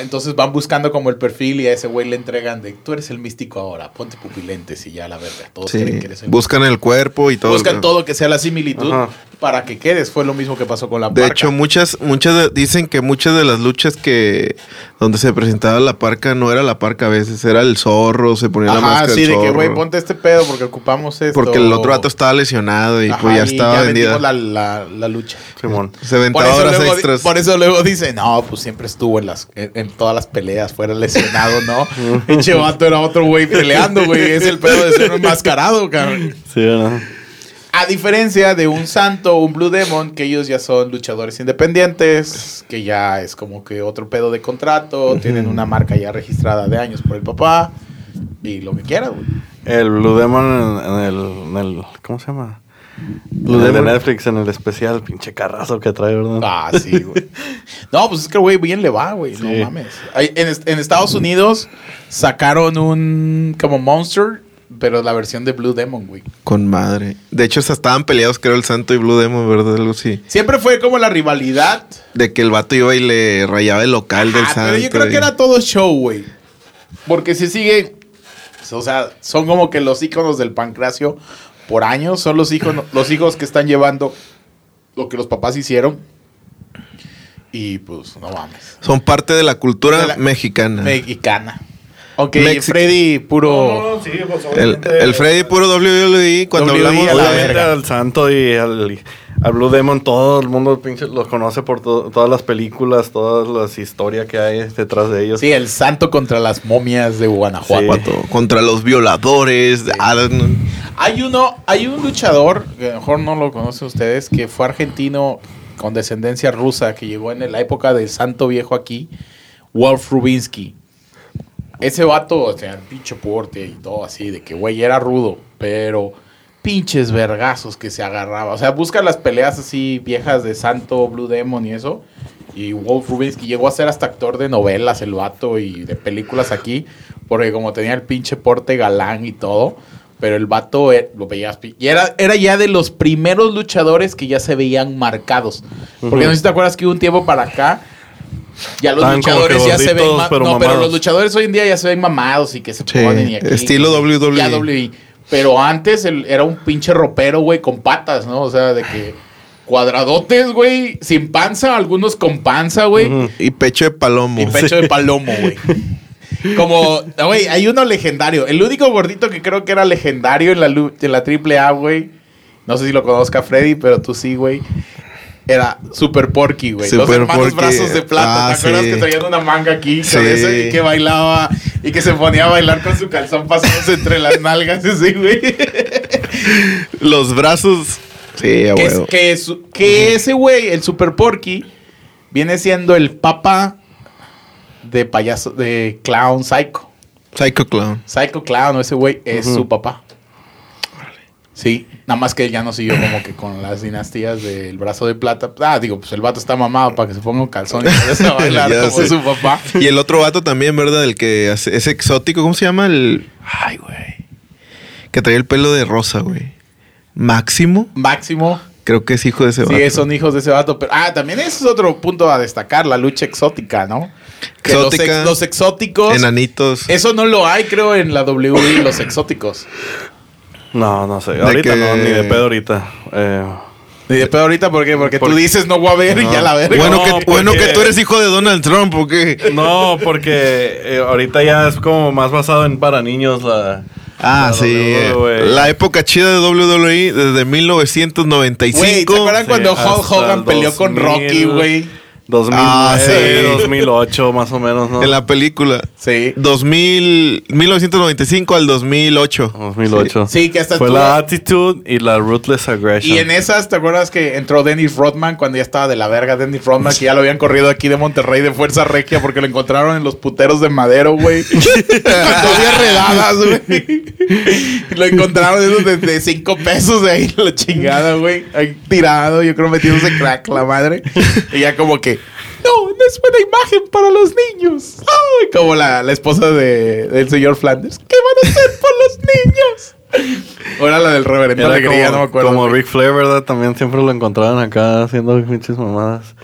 entonces van buscando como el perfil y a ese güey le entregan de, tú eres el místico ahora, ponte pupilentes y ya la verga. Todos Sí. creen que eres el Buscan el cuerpo y todo. Buscan todo que sea la similitud Ajá. Para que quedes. Fue lo mismo que pasó con la De parca. hecho, muchas, muchas de- dicen que muchas de las luchas que donde se presentaba la parca no era la parca a veces, era el zorro, se ponía la Ajá, máscara sí, de que, zorro. güey, ponte este pedo porque ocupamos esto. porque el otro vato estaba lesionado y Ajá, pues ya y estaba vendida. vendimos la, la, la lucha. Simón. Se Por aventaba eso, horas luego, extras. por eso luego dice, no, pues siempre estuvo en las en, en todas las peleas, fuera lesionado, ¿no? Pinche vato era otro güey peleando, güey. Es el pedo de ser enmascarado, cabrón. Sí, ¿no? A diferencia de un santo, un Blue Demon, que ellos ya son luchadores independientes, que ya es como que otro pedo de contrato, tienen una marca ya registrada de años por el papá y lo que quiera, güey. El Blue Demon en, el, en el- ¿Cómo se llama? Blue el de. Netflix, en el especial, pinche carrazo que trae, ¿verdad? Ah, sí, güey. No, pues es que, güey, bien le va, güey. No mames. En Estados Unidos sacaron un como Monster, pero la versión de Blue Demon, güey. Con madre. De hecho, estaban peleados, creo, el Santo y Blue Demon, ¿verdad? Algo así. Siempre fue como la rivalidad. De que el vato iba y le rayaba el local del Ah, Santo. pero yo creo y- que era todo show, güey. Porque si sigue. O sea, son como que los íconos del pancracio por años. Son los hijos, los hijos que están llevando lo que los papás hicieron. Y pues, no mames. Son parte de la cultura De la- mexicana. Mexicana. Ok, Mexic- Freddy, puro. sí, pues el, el Freddy puro WWE, cuando WWE hablamos a la verga. al Santo y al, al Blue Demon, todo el mundo pinche los conoce por to- todas las películas, todas las historias que hay detrás de ellos. Sí, el santo contra las momias de Guanajuato. Contra los violadores. Hay uno, hay un luchador, que a lo mejor no lo conocen ustedes, que fue argentino con descendencia rusa, que llegó en la época del santo viejo aquí, Wolf Rubinsky. Ese vato, o sea, pinche porte y todo así, de que güey era rudo, pero pinches vergazos que se agarraba. O sea, busca las peleas así viejas de Santo, Blue Demon y eso. Y Wolf Rubinsky llegó a ser hasta actor de novelas, el vato, y de películas aquí, porque como tenía el pinche porte galán y todo, pero el vato eh, lo veías. Y era, era ya de los primeros luchadores que ya se veían marcados. Porque no sé si te acuerdas que hubo un tiempo para acá. Ya los Estaban luchadores ya se ven gorditos, ma- pero No, pero mamados. los luchadores hoy en día ya se ven mamados y que se Sí, ponen y aquí. estilo WWE. Ya WWE. Pero antes era un pinche ropero, güey, con patas, ¿no? O sea, de que cuadradotes, güey, sin panza, algunos con panza, güey. Y pecho de palomo. Y pecho de palomo, güey. Como, güey, hay uno legendario. El único gordito que creo que era legendario en la, lu- en la AAA, güey. No sé si lo conozca Freddy, pero tú sí, güey. Era Super Porky, güey. Los hermanos Porky. brazos de plata. Ah, ¿Te acuerdas sí. que traían una manga aquí? Sí. Y que bailaba. Y que se ponía a bailar con su calzón pasándose entre las nalgas, ese, güey. Los brazos. Sí, a que, es- huevo. que, es- que ese güey, el Super Porky, viene siendo el papá de payaso, de Clown Psycho. Psycho Clown. Psycho Clown, ese güey es su papá. Sí, nada más que él ya no siguió como que con las dinastías del brazo de plata. Ah, digo, pues el vato está mamado para que se ponga un calzón y empiece a bailar como sé. su papá. Y el otro vato también, ¿verdad? El que hace- es exótico. ¿Cómo se llama? El. Ay, güey. Que traía el pelo de rosa, güey. Máximo. Máximo. Creo que es hijo de ese vato. Sí, son hijos de ese vato. Pero, ah, también ese es otro punto a destacar, la lucha exótica, ¿no? Que los, Exótica. ex- los exóticos. Enanitos. Eso no lo hay, creo, en la WWE, los exóticos. No, no sé. Ahorita que- no, ni de pedo ahorita. Eh, Y después ahorita, ¿por qué? Porque tú dices no voy a ver y No. ya la verga. Bueno, No, que, porque- bueno que tú eres hijo de Donald Trump, ¿o qué? no, porque eh, ahorita ya es como más basado en para niños la... Ah, la sí. WWE. La época chida de WWE desde 1995. Güey, ¿te acuerdan Sí, cuando Hulk Hogan el peleó con 2000. Rocky, güey? 2009, Ah, sí. 2008 más o menos, ¿no? En la película. Sí. 2000, 1995 al 2008. 2008. Sí, que hasta Fue tuvo- la Attitude y la Ruthless Aggression. Y en esas, ¿te acuerdas que entró Dennis Rodman cuando ya estaba de la verga? Dennis Rodman, que ya lo habían corrido aquí de Monterrey de Fuerza Regia porque lo encontraron en los puteros de madero, güey. cuando había redadas, güey. lo encontraron esos de, de cinco pesos de ahí, la chingada, güey. Ahí tirado, yo creo metiéndose crack la madre. Y ya como que, no, no es buena imagen para los niños. Ay, como la, la esposa de, del señor Flanders. ¿Qué van a hacer por los niños? Ahora la del reverendo Era Alegría, como, no me acuerdo. como. Ric Flair, ¿verdad? También siempre lo encontraban acá haciendo pinches mamadas.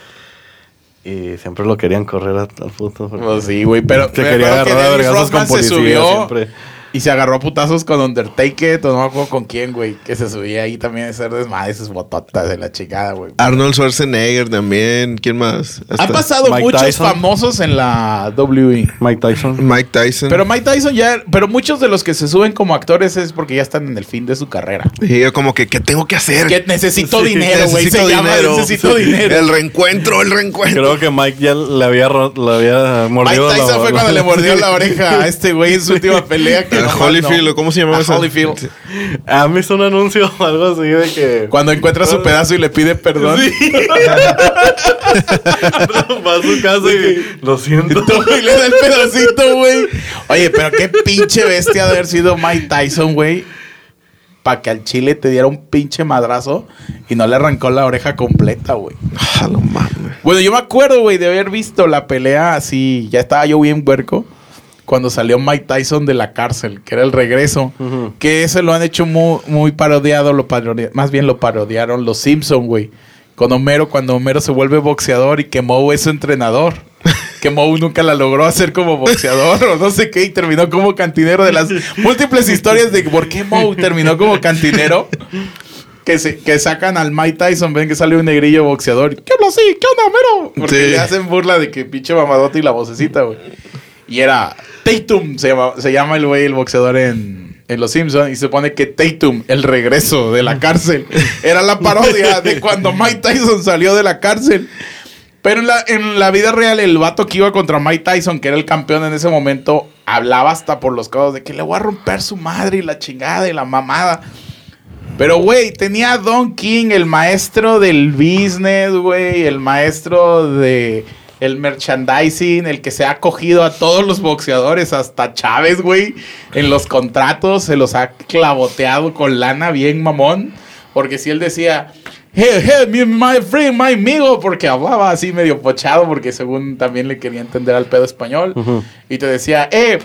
Y siempre lo querían correr a- al puto. Pues sí, güey, pero Se me quería agarrar a vergazos con se policía subió siempre. Y se agarró a putazos con Undertaker, no me acuerdo con quién, güey, que se subía ahí también a hacer desmadre esas bototas de la chingada, güey. Arnold Schwarzenegger también. ¿Quién más? Ha Hasta pasado Mike muchos Tyson. famosos en la WWE. Mike Tyson. Mike Tyson. Pero Mike Tyson ya, pero muchos de los que se suben como actores es porque ya están en el fin de su carrera. Y yo como que, ¿qué tengo que hacer? Que necesito Sí, dinero, güey. Se Necesito llama dinero. necesito dinero. El reencuentro, el reencuentro. Creo que Mike ya le había, le había Mike mordido la Tyson fue cuando le mordió la oreja a este güey en su última pelea. Que Holyfield, no. ¿o ¿cómo se llamaba A esa? Holyfield. Sí. ¿Han visto un anuncio o algo así de que... Cuando encuentra su pedazo y le pide perdón. va a su casa y... Lo siento. y le da el pedacito, güey. Oye, pero qué pinche bestia de haber sido Mike Tyson, güey. Para que al chile te diera un pinche madrazo y no le arrancó la oreja completa, güey. Ah. Bueno, yo me acuerdo, güey, de haber visto la pelea así. Ya estaba yo bien huerco. Cuando salió Mike Tyson de la cárcel, que era el regreso. Que ese lo han hecho muy, muy parodiado. Lo parodia- más bien lo parodiaron los Simpson, güey. Con Homero, cuando Homero se vuelve boxeador y que Moe es su entrenador. Que Moe nunca la logró hacer como boxeador o no sé qué y terminó como cantinero de las múltiples historias de por qué Moe terminó como cantinero. Que, se, que sacan al Mike Tyson, ven que sale un negrillo boxeador. ¿Qué habla así? ¿Qué onda, Homero? Porque Sí. le hacen burla de que pinche mamadote y la vocecita, güey. Y era Tatum, se llama, se llama el güey, el boxeador en, en Los Simpsons. Y se supone que Tatum, el regreso de la cárcel, era la parodia de cuando Mike Tyson salió de la cárcel. Pero en la, en la vida real, el vato que iba contra Mike Tyson, que era el campeón en ese momento, hablaba hasta por los codos de que le voy a romper su madre y la chingada y la mamada. Pero, güey, tenía a Don King, el maestro del business, güey, el maestro de el merchandising, el que se ha cogido a todos los boxeadores, hasta Chávez, güey, en los contratos, se los ha clavoteado con lana bien mamón, porque si él decía, hey, hey, my friend, my amigo, porque hablaba así medio pochado, porque según también le quería entender al pedo español, Ujú. y te decía, eh,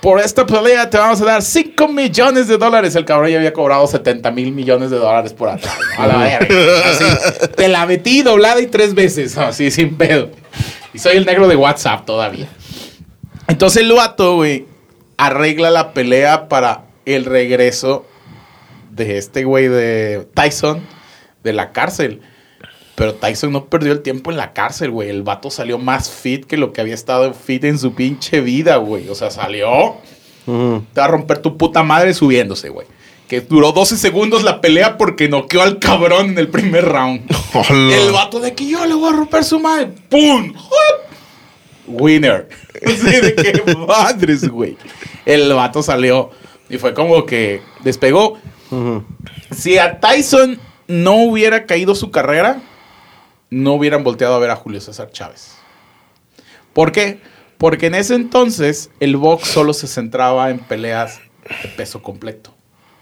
por esta pelea te vamos a dar 5 millones de dólares. El cabrón ya había cobrado 70 mil millones de dólares por atrás. A la verga. Así, te la metí doblada y tres veces. Así, sin pedo. Y soy el negro de WhatsApp todavía. Entonces el vato, güey, arregla la pelea para el regreso de este güey de Tyson de la cárcel. Pero Tyson no perdió el tiempo en la cárcel, güey. El vato salió más fit que lo que había estado fit en su pinche vida, güey. O sea, salió. Te va a romper tu puta madre subiéndose, güey. Que duró 12 segundos la pelea porque noqueó al cabrón en el primer round. Hola. El vato de que yo le voy a romper su madre. ¡Pum! Winner. Así de que madres, güey. El vato salió y fue como que despegó. Si a Tyson no hubiera caído su carrera, no hubieran volteado a ver a Julio César Chávez. ¿Por qué? Porque en ese entonces el box solo se centraba en peleas de peso completo.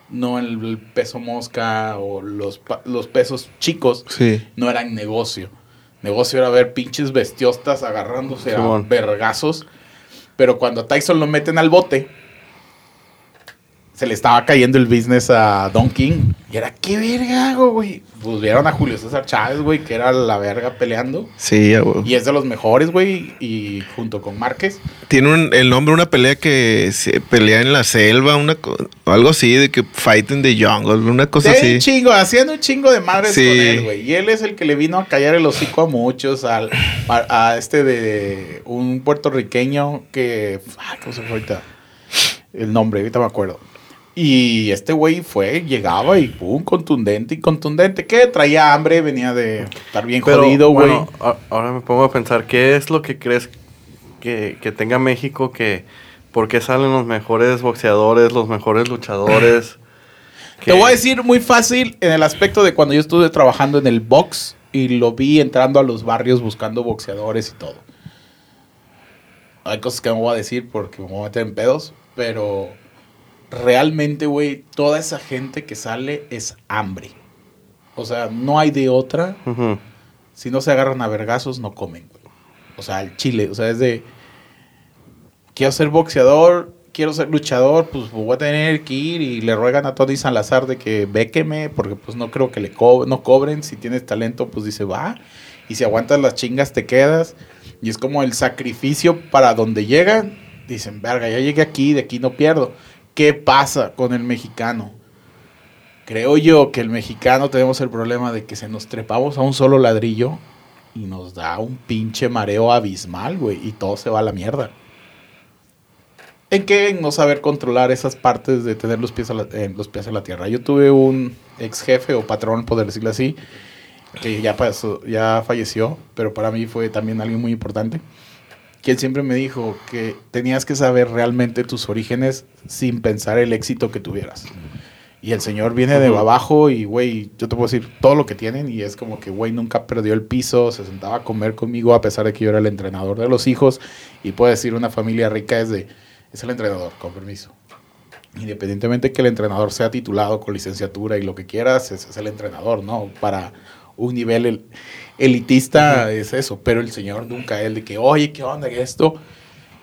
No el peso mosca o los, los pesos chicos. Sí. No eran negocio. Negocio era ver pinches bestiostas agarrándose a vergazos. Pero cuando a Tyson lo meten al bote, se le estaba cayendo el business a Don King. Y era, ¿qué verga hago, güey? Pues vieron a Julio César Chávez, güey, que era la verga peleando. Sí, güey. Y es de los mejores, güey. Y junto con Márquez. Tiene un- el nombre de una pelea que se pelea en la selva, una algo así, de que Fight in the Jungle, una cosa Sí, así. un chingo, haciendo un chingo de madres Sí. con él, güey. Y él es el que le vino a callar el hocico a muchos, al, a, a este de un puertorriqueño que... ¿Cómo se fue ahorita? El nombre, ahorita me acuerdo. Y este güey fue, llegaba y pum, contundente y contundente. Que traía hambre, venía de estar bien Pero, jodido, güey. bueno, ahora me pongo a pensar, ¿qué es lo que crees que, que tenga México que... ¿Por qué salen los mejores boxeadores, los mejores luchadores? Te voy a decir muy fácil en el aspecto de cuando yo estuve trabajando en el box y lo vi entrando a los barrios buscando boxeadores y todo. Hay cosas que no voy a decir porque me voy a meter en pedos, pero realmente, güey, toda esa gente que sale es hambre. O sea, no hay de otra. Si no se agarran a vergazos, no comen, güey. O sea, el chile, o sea, es de. Quiero ser boxeador, quiero ser luchador, pues voy a tener que ir y le ruegan a Tony Salazar de que béqueme, porque pues no creo que le co- no cobren. Si tienes talento, pues dice, va. Y si aguantas las chingas, te quedas. Y es como el sacrificio para donde llegan. Dicen, verga, ya llegué aquí, de aquí no pierdo. ¿Qué pasa con el mexicano? Creo yo que el mexicano tenemos el problema de que se nos trepamos a un solo ladrillo y nos da un pinche mareo abismal, güey, y todo se va a la mierda. ¿En qué? En no saber controlar esas partes de tener los pies, a la, eh, los pies la tierra. Yo tuve un ex jefe o patrón, poder decirlo así, que ya, pasó, ya falleció, pero para mí fue también alguien muy importante, que él siempre me dijo que tenías que saber realmente tus orígenes sin pensar el éxito que tuvieras. Y el señor viene de abajo y, güey, yo te puedo decir todo lo que tienen y es como que, güey, nunca perdió el piso, se sentaba a comer conmigo a pesar de que yo era el entrenador de los hijos y puedo decir una familia rica es de, es el entrenador, con permiso. Independientemente que el entrenador sea titulado con licenciatura y lo que quieras, ese es el entrenador, ¿no? Para un nivel el- elitista es eso, pero el señor nunca, él de que, oye, ¿qué onda? ¿Qué esto?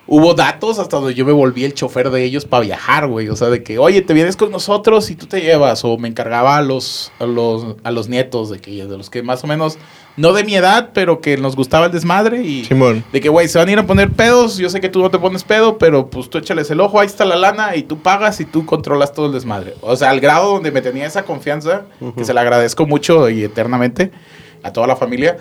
Hubo datos hasta donde yo me volví el chofer de ellos para viajar, güey. O sea, de que, oye, te vienes con nosotros y tú te llevas. O me encargaba a los, a los, a los nietos, de que de los que más o menos, no de mi edad, pero que nos gustaba el desmadre. Y Simón. de que, güey, se van a ir a poner pedos. Yo sé que tú no te pones pedo, pero pues tú échales el ojo, ahí está la lana y tú pagas y tú controlas todo el desmadre. O sea, al grado donde me tenía esa confianza, que se le agradezco mucho y eternamente a toda la familia.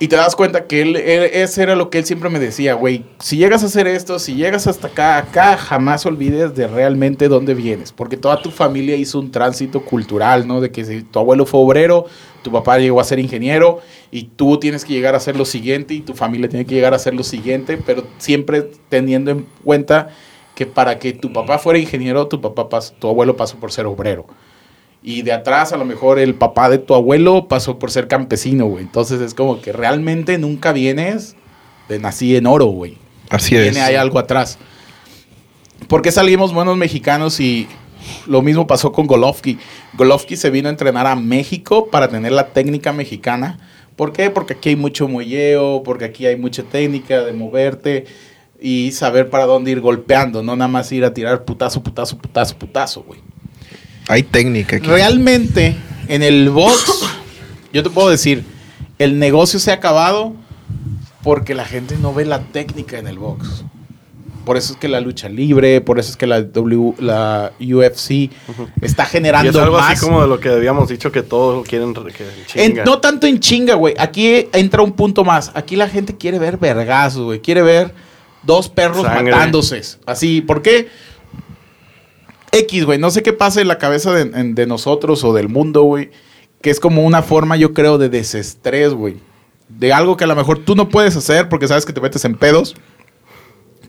Y te das cuenta que él, ese era lo que él siempre me decía, güey, si llegas a hacer esto, si llegas hasta acá, acá, jamás olvides de realmente dónde vienes, porque toda tu familia hizo un tránsito cultural, ¿no? De que si tu abuelo fue obrero, tu papá llegó a ser ingeniero y tú tienes que llegar a hacer lo siguiente y tu familia tiene que llegar a hacer lo siguiente, pero siempre teniendo en cuenta que para que tu papá fuera ingeniero, tu papá tu abuelo pasó por ser obrero. Y de atrás, a lo mejor el papá de tu abuelo pasó por ser campesino, güey. Entonces es como que realmente nunca vienes de nací en oro, güey. Así es. Viene hay algo atrás. ¿Por qué salimos buenos mexicanos y lo mismo pasó con Golovkin? Golovkin se vino a entrenar a México para tener la técnica mexicana. ¿Por qué? Porque aquí hay mucho muelleo, porque aquí hay mucha técnica de moverte y saber para dónde ir golpeando, no nada más ir a tirar putazo, putazo, putazo, putazo, güey. Hay técnica aquí. Realmente, en el box, yo te puedo decir, el negocio se ha acabado porque la gente no ve la técnica en el box. Por eso es que la lucha libre, por eso es que la, w, la UFC está Y generando es algo más. así como de lo que habíamos dicho que todos quieren re- que En- no tanto en chinga, güey. Aquí entra un punto más. Aquí la gente quiere ver vergazos, güey. Quiere ver dos perros Sangre. matándose. Así, ¿por qué? X, güey. No sé qué pasa en la cabeza de, en- de nosotros o del mundo, güey. Que es como una forma, yo creo, de desestrés, güey. De algo que a lo mejor tú no puedes hacer porque sabes que te metes en pedos.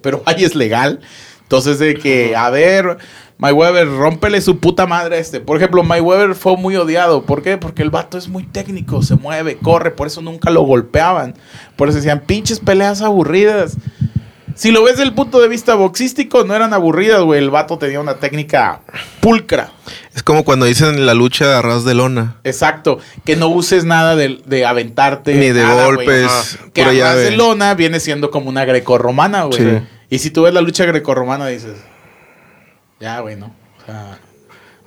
Pero ahí es legal. Entonces, de que, a ver, Mayweather, rómpele su puta madre a este. Por ejemplo, Mayweather fue muy odiado. ¿Por qué? Porque el vato es muy técnico, se mueve, corre. Por eso nunca lo golpeaban. Por eso decían, pinches peleas aburridas. Si lo ves desde el punto de vista boxístico, no eran aburridas, güey. El vato tenía una técnica pulcra. Es como cuando dicen la lucha a ras de lona. Exacto. Que no uses nada de, de aventarte. Ni de nada, golpes. Que a llave. Barcelona viene siendo como una grecorromana, güey. Sí. Y si tú ves la lucha grecorromana, dices, ya, güey, ¿no? O sea,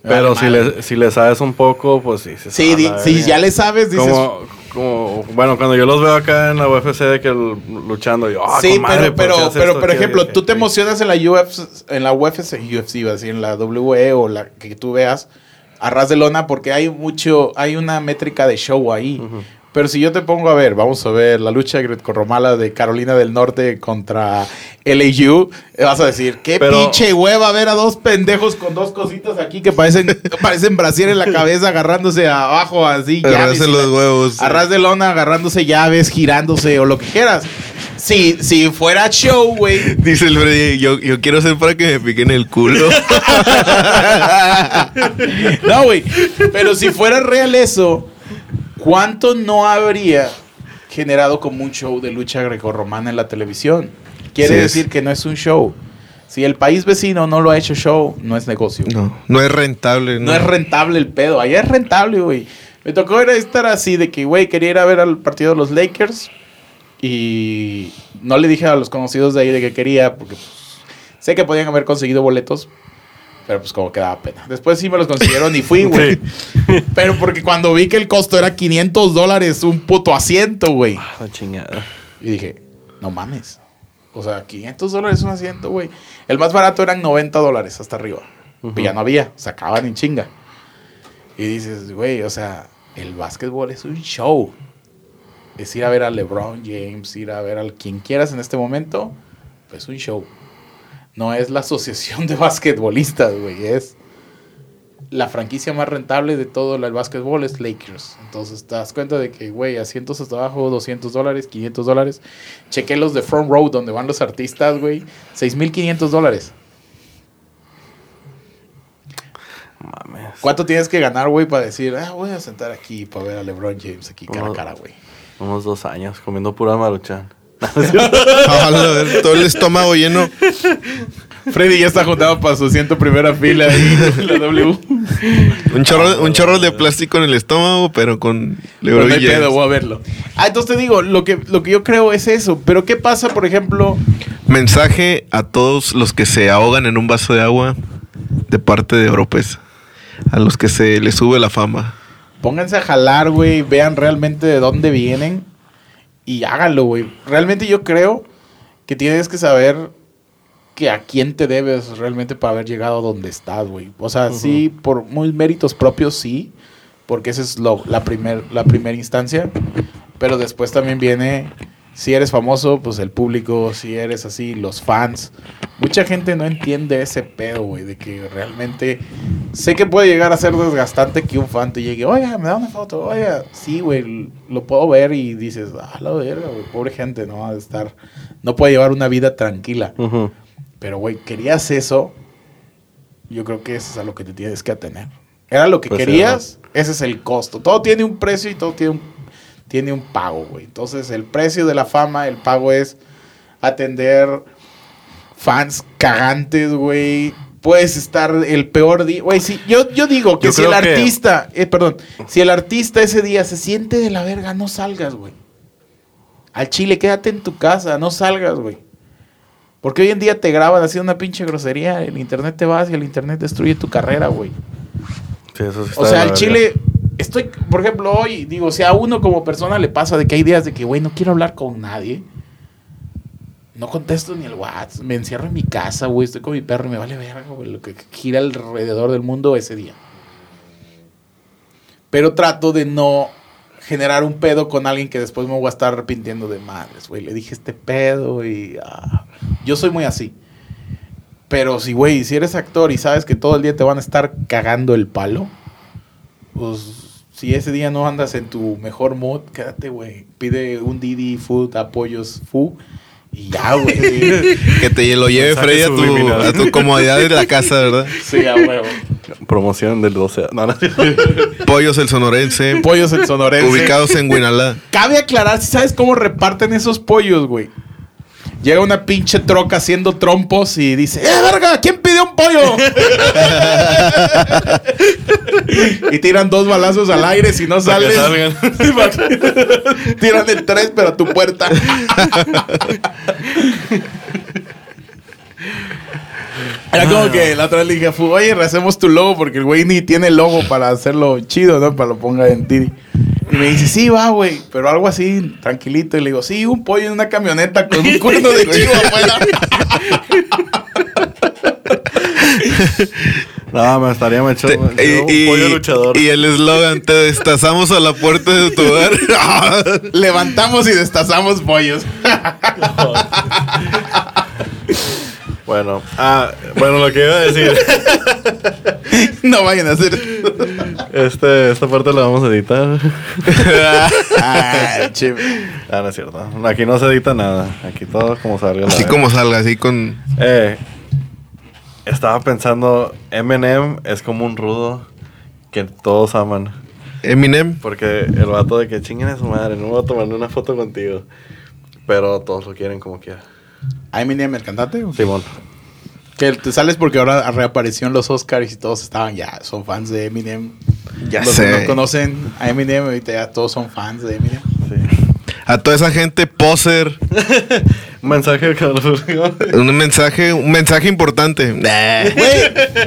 Pero si le, si le sabes un poco, pues sí. se Sí, di- si ya le sabes, dices. Como, como, bueno, cuando yo los veo acá en la UFC de que el- luchando, yo, ah, sí, madre, pero, ¿por qué pero, por ¿Qué- ejemplo, tú te emocionas en la UFC, en la UFC, UFC, iba a decir, en la WWE o la que tú veas a ras de lona, porque hay mucho, hay una métrica de show ahí. Pero si yo te pongo a ver, vamos a ver la lucha grecorromana de Carolina del Norte contra LAU, vas a decir, qué Pero- pinche hueva ver a dos pendejos con dos cositas aquí que parecen, parecen brasier en la cabeza agarrándose abajo así. llaves los la- huevos. a ras de lona, agarrándose llaves, girándose o lo que quieras. Si, si fuera show, güey. Dice el Freddy, yo, yo quiero ser para que me piquen el culo. No, güey. Pero si fuera real eso, ¿cuánto no habría generado como un show de lucha grecorromana en la televisión? Quiere Sí es. decir que no es un show. Si el país vecino no lo ha hecho show, no es negocio. no, no es rentable. No es rentable el pedo. Allá es rentable, güey. Me tocó ir a estar así de que, güey, quería ir a ver al partido de los Lakers. Y no le dije a los conocidos de ahí de que quería, porque pues, sé que podían haber conseguido boletos. Pero pues como que daba pena. Después sí me los consiguieron y fui, güey. Pero porque cuando vi que el costo era 500 dólares un puto asiento, güey. Ah, chingada. Y dije, no mames. O sea, 500 dólares un asiento, güey. El más barato eran 90 dólares hasta arriba. Pero ya no había, se acaban en chinga. Y dices, güey, o sea, el básquetbol es un show. Es ir a ver a LeBron James, ir a ver a quien quieras en este momento, pues un show. No es la asociación de basquetbolistas, güey, es la franquicia más rentable de todo el básquetbol es Lakers. Entonces te das cuenta de que, güey, asientos hasta abajo, 200 dólares, 500 dólares. Chequé los de Front Row, donde van los artistas, güey, 6.500 dólares. Mames. ¿Cuánto tienes que ganar, güey, para decir, ah, voy a sentar aquí para ver a LeBron James aquí cara a cara, güey? Unos dos años comiendo pura maruchan. Todo el estómago lleno. Freddy ya está juntado para su asiento primera fila ahí en la W. Un chorro, un chorro de plástico en el estómago, pero con Pero no hay pedo, voy a verlo. Ah, entonces te digo, lo que, lo que yo creo es eso. Pero ¿qué pasa, por ejemplo? Mensaje a todos los que se ahogan en un vaso de agua de parte de Oropes. A los que se les sube la fama. Pónganse a jalar, güey. Vean realmente de dónde vienen. Y háganlo, güey. Realmente yo creo que tienes que saber que a quién te debes realmente para haber llegado a donde estás, güey. O sea, sí, por muy méritos propios, sí. Porque esa es lo, la primera la primer instancia. Pero después también viene, si eres famoso, pues el público, si eres así, los fans. Mucha gente no entiende ese pedo, güey, de que realmente sé que puede llegar a ser desgastante que un fan te llegue, oiga, me da una foto, oiga, sí, güey, lo puedo ver y dices, ah, la verga, güey, pobre gente, no ha de estar, no puede llevar una vida tranquila. Ujú. Pero, güey, querías eso, yo creo que eso es a lo que te tienes que atener. Era lo que Pues sí, querías, ese es el costo. Todo tiene un precio y todo tiene un, tiene un pago, güey. Entonces, el precio de la fama, el pago es atender fans cagantes, güey. Puedes estar el peor día. Güey, sí, yo, yo digo que Yo si el que- artista, eh, perdón, si el artista ese día se siente de la verga, no salgas, güey. Al chile, quédate en tu casa, no salgas, güey. Porque hoy en día te graban haciendo una pinche grosería. El internet te vas y el internet destruye tu carrera, güey. Sí, O sea, al chile, estoy, por ejemplo, hoy, digo, si a uno como persona le pasa de que hay días de que, güey, no quiero hablar con nadie. No contesto ni el WhatsApp. Me encierro en mi casa, güey. Estoy con mi perro y me vale verga, güey. Lo que gira alrededor del mundo ese día. Pero trato de no generar un pedo con alguien que después me voy a estar arrepintiendo de madres, güey. Le dije este pedo y... ah. Yo soy muy así. Pero si, güey, si eres actor y sabes que todo el día te van a estar cagando el palo, pues si ese día no andas en tu mejor mood, quédate, güey. Pide un Didi Food, apoyos Fu y ya, güey. Que te lo lleve Freddy a tu, a tu comodidad de la casa, ¿verdad? sí, a huevo. Promoción del 12. No, no. Pollos el sonorense, Pollos en sonorense. ubicados en Guinalá. Cabe aclarar, si sabes cómo reparten esos pollos, güey. Llega una pinche troca haciendo trompos y dice, ¡eh, verga! ¿Quién pidió un pollo? y tiran dos balazos al aire si no sales. tiran el tres, pero a tu puerta. Era como que la otra vez le dije a Fu, oye, rehacemos tu logo porque el güey ni tiene logo para hacerlo chido, ¿no? Para lo ponga en Didi. Y me dice, sí, va, güey, pero algo así, tranquilito. Y le digo, sí, un pollo en una camioneta con un cuerno de chivo afuera. No, me estaría Te- un y, pollo y- luchador. y el eslogan, te destazamos a la puerta de tu hogar. Levantamos y destazamos pollos. Bueno, ah, bueno, lo que iba a decir, no vayan a hacer. este, esta parte la vamos a editar. Ay, che. Ah, no es cierto. Aquí no se edita nada. Aquí todo como salga. Así como salga, así con... Eh, estaba pensando, Eminem es como un rudo que todos aman. Eminem. Porque el vato de que chinguen a su madre, no voy a tomar una foto contigo. Pero todos lo quieren como quiera. ¿A Eminem el cantante? o qué? Simón. Que te sales porque ahora reapareció en los Oscars y todos estaban ya, son fans de Eminem. Ya los sé. que no conocen a Eminem, ahorita ya todos son fans de Eminem. Sí. A toda esa gente poser. Un mensaje Un mensaje, un mensaje importante.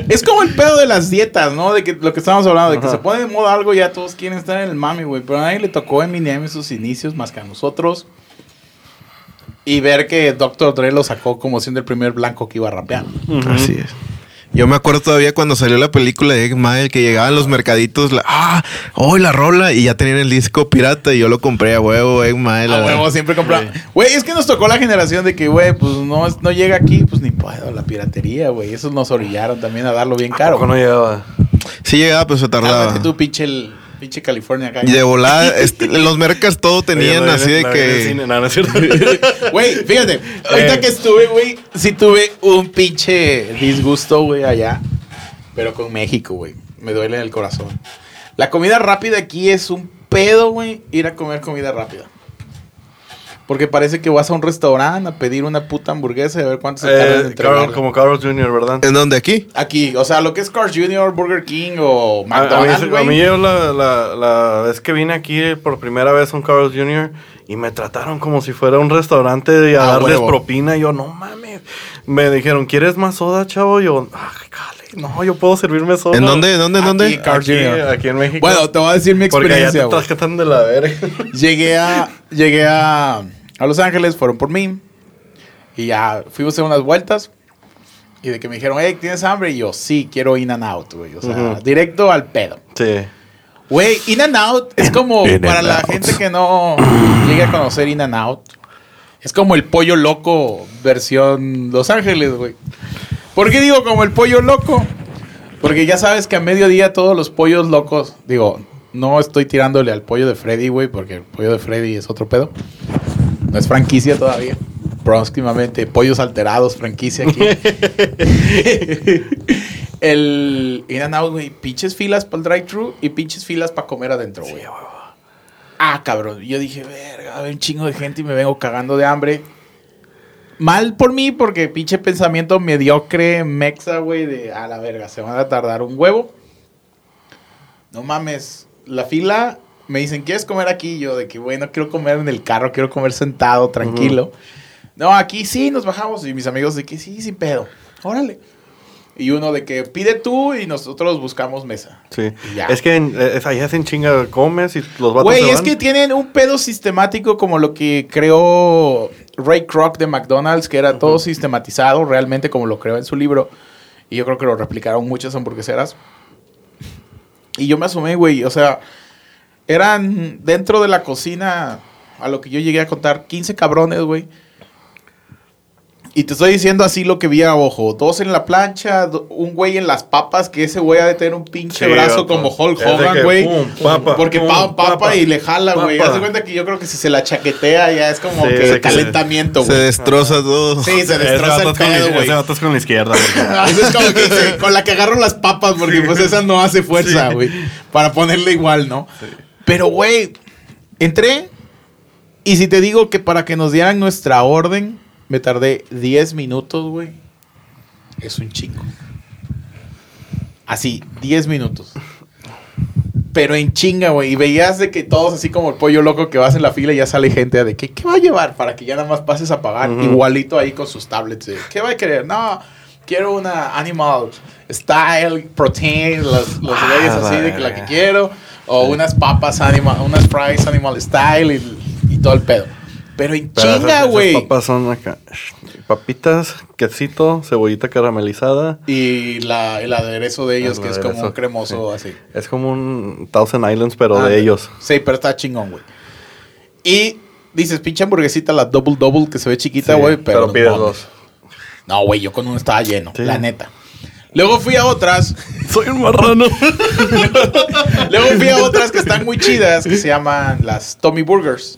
Es como el pedo de las dietas, ¿no? De que lo que estábamos hablando, de que se pone de moda algo, ya todos quieren estar en el mami, güey. Pero a nadie le tocó Eminem en sus inicios más que a nosotros. Y ver que Dr. Dre lo sacó como siendo el primer blanco que iba a rapear. Así es. Yo me acuerdo todavía cuando salió la película de Egg Mile que llegaban los mercaditos, la, ah, hoy la rola y ya tenían el disco pirata y yo lo compré a huevo, Egg Mile. A huevo, siempre compraba. Güey, es que nos tocó la generación de que, güey, pues no, no llega aquí, pues ni puedo, la piratería, güey. Esos nos orillaron también a darlo bien caro. No llegaba. Sí llegaba, pero se tardaba. Cálmate tú, pinche, el, pinche California acá. Y de volada, este, los mercas todo tenían Oye, no, así de no, que... Güey, fíjate, ahorita Eh. que estuve, güey, sí tuve un pinche disgusto, güey, allá. Pero con México, güey. Me duele el corazón. La comida rápida aquí es un pedo, güey, ir a comer comida rápida. Porque parece que vas a un restaurante a pedir una puta hamburguesa y a ver cuánto se Eh. Carl- como Carlos Jr., ¿verdad? ¿En dónde? ¿Aquí? Aquí, o sea, lo que es Cars Jr., Burger King o A, a McDonald's, mí, a mí yo la, la, la vez que vine aquí por primera vez con Carlos Jr. y me trataron como si fuera un restaurante y a Ah, darles huevo. propina. Yo, no mames. Me dijeron, ¿quieres más soda, chavo? Yo, ay, cale, no, yo puedo servirme soda. ¿En dónde? ¿Dónde? ¿Dónde? Carl Aquí, Jr.. aquí en México. Bueno, te voy a decir mi porque allá experiencia, te de la verga. Llegué a, llegué a, a Los Ángeles, fueron por mí. Y ya fuimos a hacer unas vueltas. Y de que me dijeron, hey, ¿tienes hambre? Y yo, sí, quiero In and Out, güey. O sea, directo al pedo. sí. Güey, In and Out es como In para la Out. gente que no llegue a conocer In and Out. Es como el pollo loco versión Los Ángeles, güey. ¿Por qué digo como el pollo loco? Porque ya sabes que a mediodía todos los pollos locos, digo, no estoy tirándole al pollo de Freddy, güey, porque el pollo de Freddy es otro pedo. No es franquicia todavía. Próximamente, pollos alterados, franquicia aquí. el In and Out, güey, pinches filas para el drive-thru y pinches filas para comer adentro, güey. ah, cabrón. Yo dije, verga, hay un chingo de gente y me vengo cagando de hambre. Mal por mí, porque pinche pensamiento mediocre, mexa, güey, de a la verga, se van a tardar un huevo. No mames, la fila, me dicen, ¿quieres comer aquí? Yo, de que, güey, no quiero comer en el carro, quiero comer sentado, tranquilo. No, aquí sí, nos bajamos. Y mis amigos de que sí, sin pedo. Órale. Y uno de que pide tú y nosotros buscamos mesa. Sí. Ya. Es que en, es, ahí hacen chinga, comes y los vatos Güey, es van. que tienen un pedo sistemático como lo que creó Ray Kroc de McDonald's, que era todo sistematizado, realmente como lo creo en su libro. Y yo creo que lo replicaron muchas hamburgueseras. Y yo me asomé, güey, o sea, eran dentro de la cocina, a lo que yo llegué a contar, 15 cabrones, güey. Y te estoy diciendo así lo que vi a ojo. Dos en la plancha, do- un güey en las papas, que ese güey ha de tener un pinche Sí, brazo como Hulk Hogan, güey. Porque pum, pa- papa, papa, y le jala, güey. Haz de cuenta que yo creo que si se la chaquetea ya es como Sí, que calentamiento, Se güey. destroza todo. Sí, se destroza el pedo, güey. ese con la izquierda. güey. Eso es como que dice, con la que agarro las papas, porque pues esa no hace fuerza, Sí. güey. Para ponerle igual, ¿no? Pero, güey, entré y si te digo que para que nos dieran nuestra orden, me tardé 10 minutos, güey. Es un chingo. Así, 10 minutos. Pero en chinga, güey. Y veías de que todos así como el pollo loco que vas en la fila y ya sale gente de que, ¿qué va a llevar? Para que ya nada más pases a pagar. Igualito ahí con sus tablets. de, ¿Qué va a querer? No, quiero una animal style, protein, los, los Ah, así de que la que quiero. O unas papas animal, unas fries animal style y, y todo el pedo. Pero en Pero chinga, güey. papas son acá. Papitas, quesito, cebollita caramelizada. Y la, el aderezo de ellos, El que es como un cremoso así. Es como un Thousand Islands, pero Ah, de ellos. Sí, pero está chingón, güey. Y dices, pinche hamburguesita, la double double, que se ve chiquita, Sí, güey, pero. no pides mames. dos. No, güey, yo con uno estaba lleno, Sí. la neta. Luego fui a otras. Soy un marrano. Luego fui a otras que están muy chidas, que se llaman las Tommy Burgers.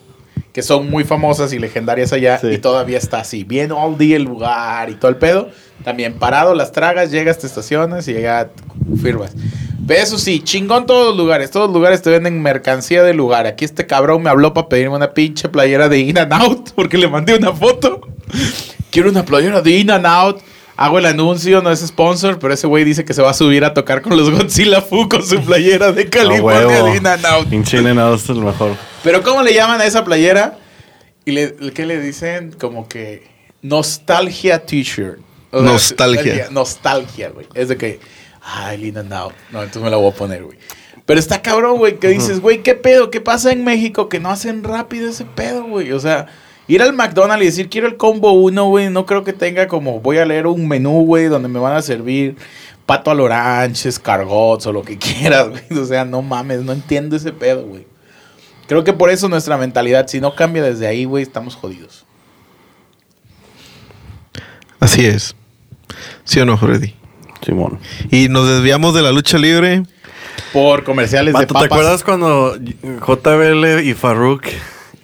Que son muy famosas y legendarias allá. Sí. Y todavía está así. Bien all día el lugar y todo el pedo. También parado, las tragas, llegas, te estacionas y ya firmas. Pero eso sí, chingón todos los lugares. Todos los lugares te venden mercancía del lugar. Aquí este cabrón me habló para pedirme una pinche playera de In and Out. Porque le mandé una foto. Quiero una playera de In and Out. Hago el anuncio, no es sponsor, pero ese güey dice que se va a subir a tocar con los Godzilla Fu con su playera de California In and Out. In-N-Out es el mejor. Pero ¿cómo le llaman a esa playera? Y le, ¿qué le dicen? Como que nostalgia t-shirt. O sea, Nostalgia. Nostalgia, güey. Es de que, ay, In and Out. No, entonces me la voy a poner, güey. Pero está cabrón, güey, que dices, güey, ¿qué pedo? ¿Qué pasa en México? Que no hacen rápido ese pedo, güey. O sea, ir al McDonald's y decir, quiero el combo uno, güey, no creo que tenga como, voy a leer un menú, güey, donde me van a servir pato al orange, escargots o lo que quieras, güey. O sea, no mames, no entiendo ese pedo, güey. Creo que por eso nuestra mentalidad, si no cambia desde ahí, güey, estamos jodidos. Así es. ¿Sí o no, Freddy? Simón. Y nos desviamos de la lucha libre. Por comerciales de papas. ¿te acuerdas cuando JBL y Farouk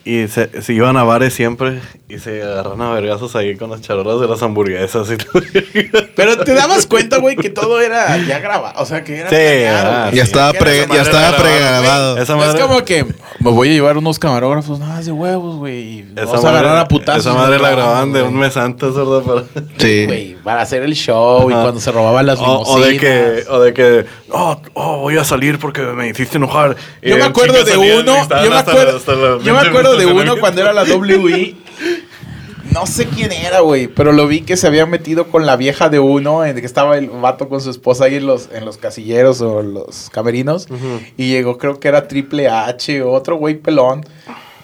y se, se iban a bares siempre y se agarran a vergazos ahí con las charolas de las hamburguesas? Y todo? Pero te dabas cuenta, güey, que todo era ya grabado. O sea, que era Sí, planeado, ah, ya sí. estaba, pre- ya madre estaba pregrabado. No es madre- como que me voy a llevar unos camarógrafos nada más de huevos, güey. Y Esa vamos a agarrar madre- a putazos. Esa madre la grababan de un mes antes, ¿verdad? Para- Sí. Güey, para hacer el show y cuando se robaban las O, o de que, o de que, oh, oh, voy a salir porque me hiciste enojar. Yo me en acuerdo de uno, yo me acuerdo, yo me de uno cuando era la WI. No sé quién era, güey, pero lo vi que se había metido con la vieja de uno, en que estaba el vato con su esposa ahí en los, en los casilleros o los camerinos. Y llegó, creo que era Triple H o otro güey pelón.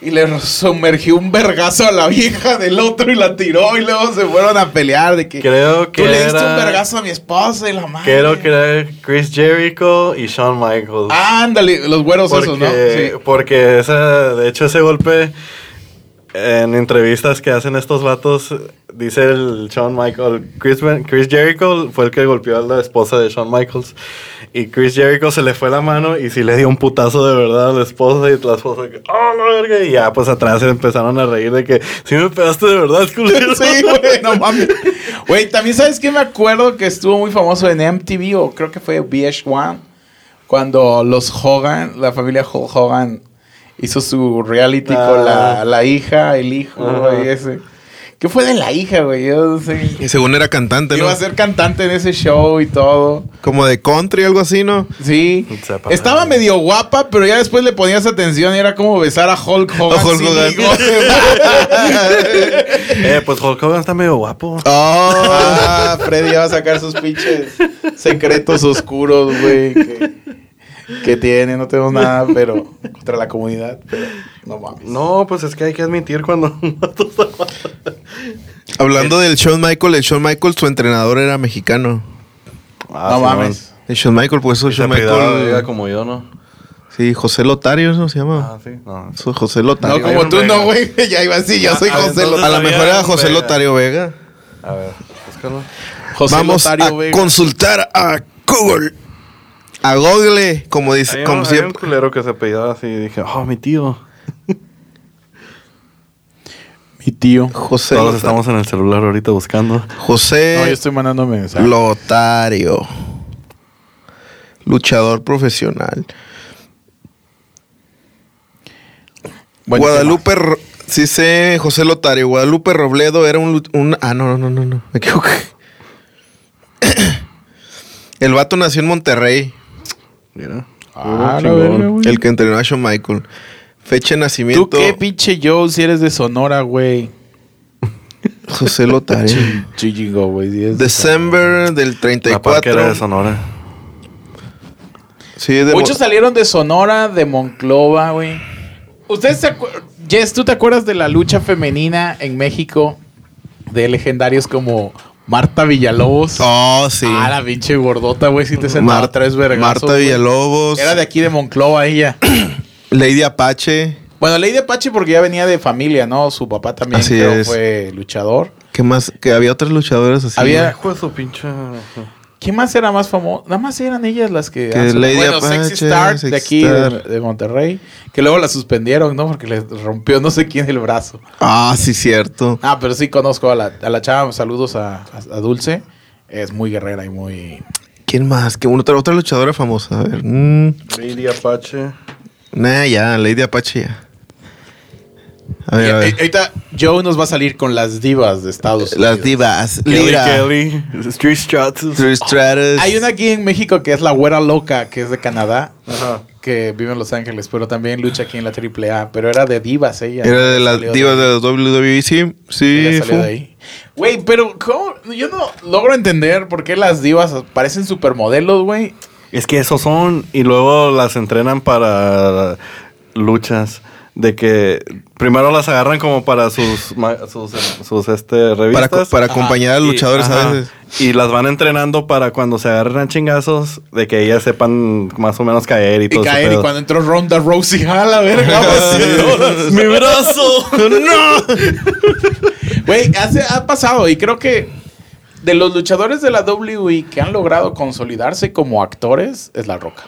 Y le sumergió un vergazo a la vieja del otro y la tiró y luego se fueron a pelear de que... Creo que Tú le diste era- un vergazo a mi esposa y la madre. Creo que era Chris Jericho y Shawn Michaels. Ándale, los güeros porque, esos, ¿no? Sí. porque esa, de hecho ese golpe en entrevistas que hacen estos vatos dice el Shawn Michaels Chris, Chris Jericho fue el que golpeó a la esposa de Shawn Michaels y Chris Jericho se le fue la mano y sí le dio un putazo de verdad a la esposa y la esposa que oh la verga y ya pues atrás se empezaron a reír de que si me pegaste de verdad culero Sí, güey, no mames. Güey, también sabes que me acuerdo que estuvo muy famoso en MTV o creo que fue VH1 cuando los Hogan, la familia Hogan hizo su reality Ah. con la, la hija, el hijo, güey, ese. ¿Qué fue de la hija, güey? Yo no sé. Y según era cantante, ¿no? Iba a ser cantante en ese show y todo. Como de country, algo así, ¿no? Sí. Sepa. Estaba medio guapa, pero ya después le ponías atención y era como besar a Hulk Hogan. A Hulk Hogan. eh, pues Hulk Hogan está medio guapo Ah, Freddy va a sacar sus pinches secretos oscuros, güey. que- ¿Qué tiene? No tenemos nada, pero contra la comunidad. Pero no mames. No, pues es que hay que admitir cuando... Hablando del Shawn Michael, el Shawn Michael, su entrenador era mexicano. Ah, no sí, mames. El Shawn Michael, pues eso Shawn Michael. como yo, ¿no? Sí, José Lotario, ¿no se llama? Ah, sí. No. Eso, José No, Lotario. como Iron tú Vega. no, güey. Ya iba así, yo soy Ah, José entonces- Lotario. A lo mejor era José Vega. Lotario Vega. A ver, búscalo. José Vamos Lotario, a güey. consultar a Google. A Google, como dice, Hay un, como hay un siempre. culero que se apellidaba así y dije, oh, mi tío. Mi tío. José Todos Lotario. estamos en el celular ahorita buscando. José No, yo estoy mandando mensajes. Lotario. Luchador profesional. Buen Guadalupe, sí sé, José Lotario. Guadalupe Robledo era un, un- Ah, no, no, no, no, no. Me equivoqué. El vato nació en Monterrey. Mira. Ah, la Chingón. verga, güey. El que entrenó a Shawn Michael. Fecha de nacimiento. ¿Tú qué pinche Joe si eres de Sonora, güey? José Lotario. Chichigo, güey. si December del La parque 34. era de Sonora. Sí, de Muchos salieron de Sonora, de Monclova, güey. ¿Ustedes se acuerdan? Jess, ¿tú te acuerdas de la lucha femenina en México? De legendarios como Marta Villalobos. Oh, sí. Ah, la pinche gordota, güey. Si te sentaba Mar- tres vergazos. Marta. Villalobos. Era de aquí de Monclova ella. Lady Apache. bueno, Lady Apache porque ya venía de familia, ¿no? Su papá también Así creo es. fue luchador. ¿Qué más? Que había otras luchadoras así. Había- Hijo de su pinche. ¿Quién más era más famoso? Nada más eran ellas las que... Que. Lady bueno, Apache, Sexy Star de aquí, de, Star. de Monterrey. Que luego la suspendieron, ¿no? Porque les rompió no sé quién el brazo. Ah, sí, cierto. Ah, pero sí conozco a la, a la chava. Saludos a, a- a Dulce. Es muy guerrera y muy... ¿Quién más? ¿Qué otra, otra luchadora famosa? A ver. mm, Lady Apache. nah, ya, Lady Apache ya. A ver, a ver. ahorita Joe nos va a salir con las divas de Estados Unidos. Las divas. Kelly Lira. Kelly. Street Stratus. Trish Stratus. Hay una aquí en México que es la güera loca, que es de Canadá. Ajá. Que vive en Los Ángeles, pero también lucha aquí en la AAA. Pero era de divas ella. Era de las divas de la WWE, sí. Sí. Ella salió de ahí. Güey, pero ¿cómo? Yo no logro entender por qué las divas parecen supermodelos, güey. Es que esos son. Y luego las entrenan para luchas. De que primero las agarran como para sus, sus, sus este, Para, revistas. para acompañar a Y- luchadores ajá. a veces. Y las van entrenando para cuando se agarren a chingazos, de que ellas sepan más o menos caer y Y todo ese caer, y cuando entró Ronda Rousey, a la verga, ¡Mi brazo! ¡No! Güey, hace- ha pasado y creo que de los luchadores de la WWE que han logrado consolidarse como actores es La Roca.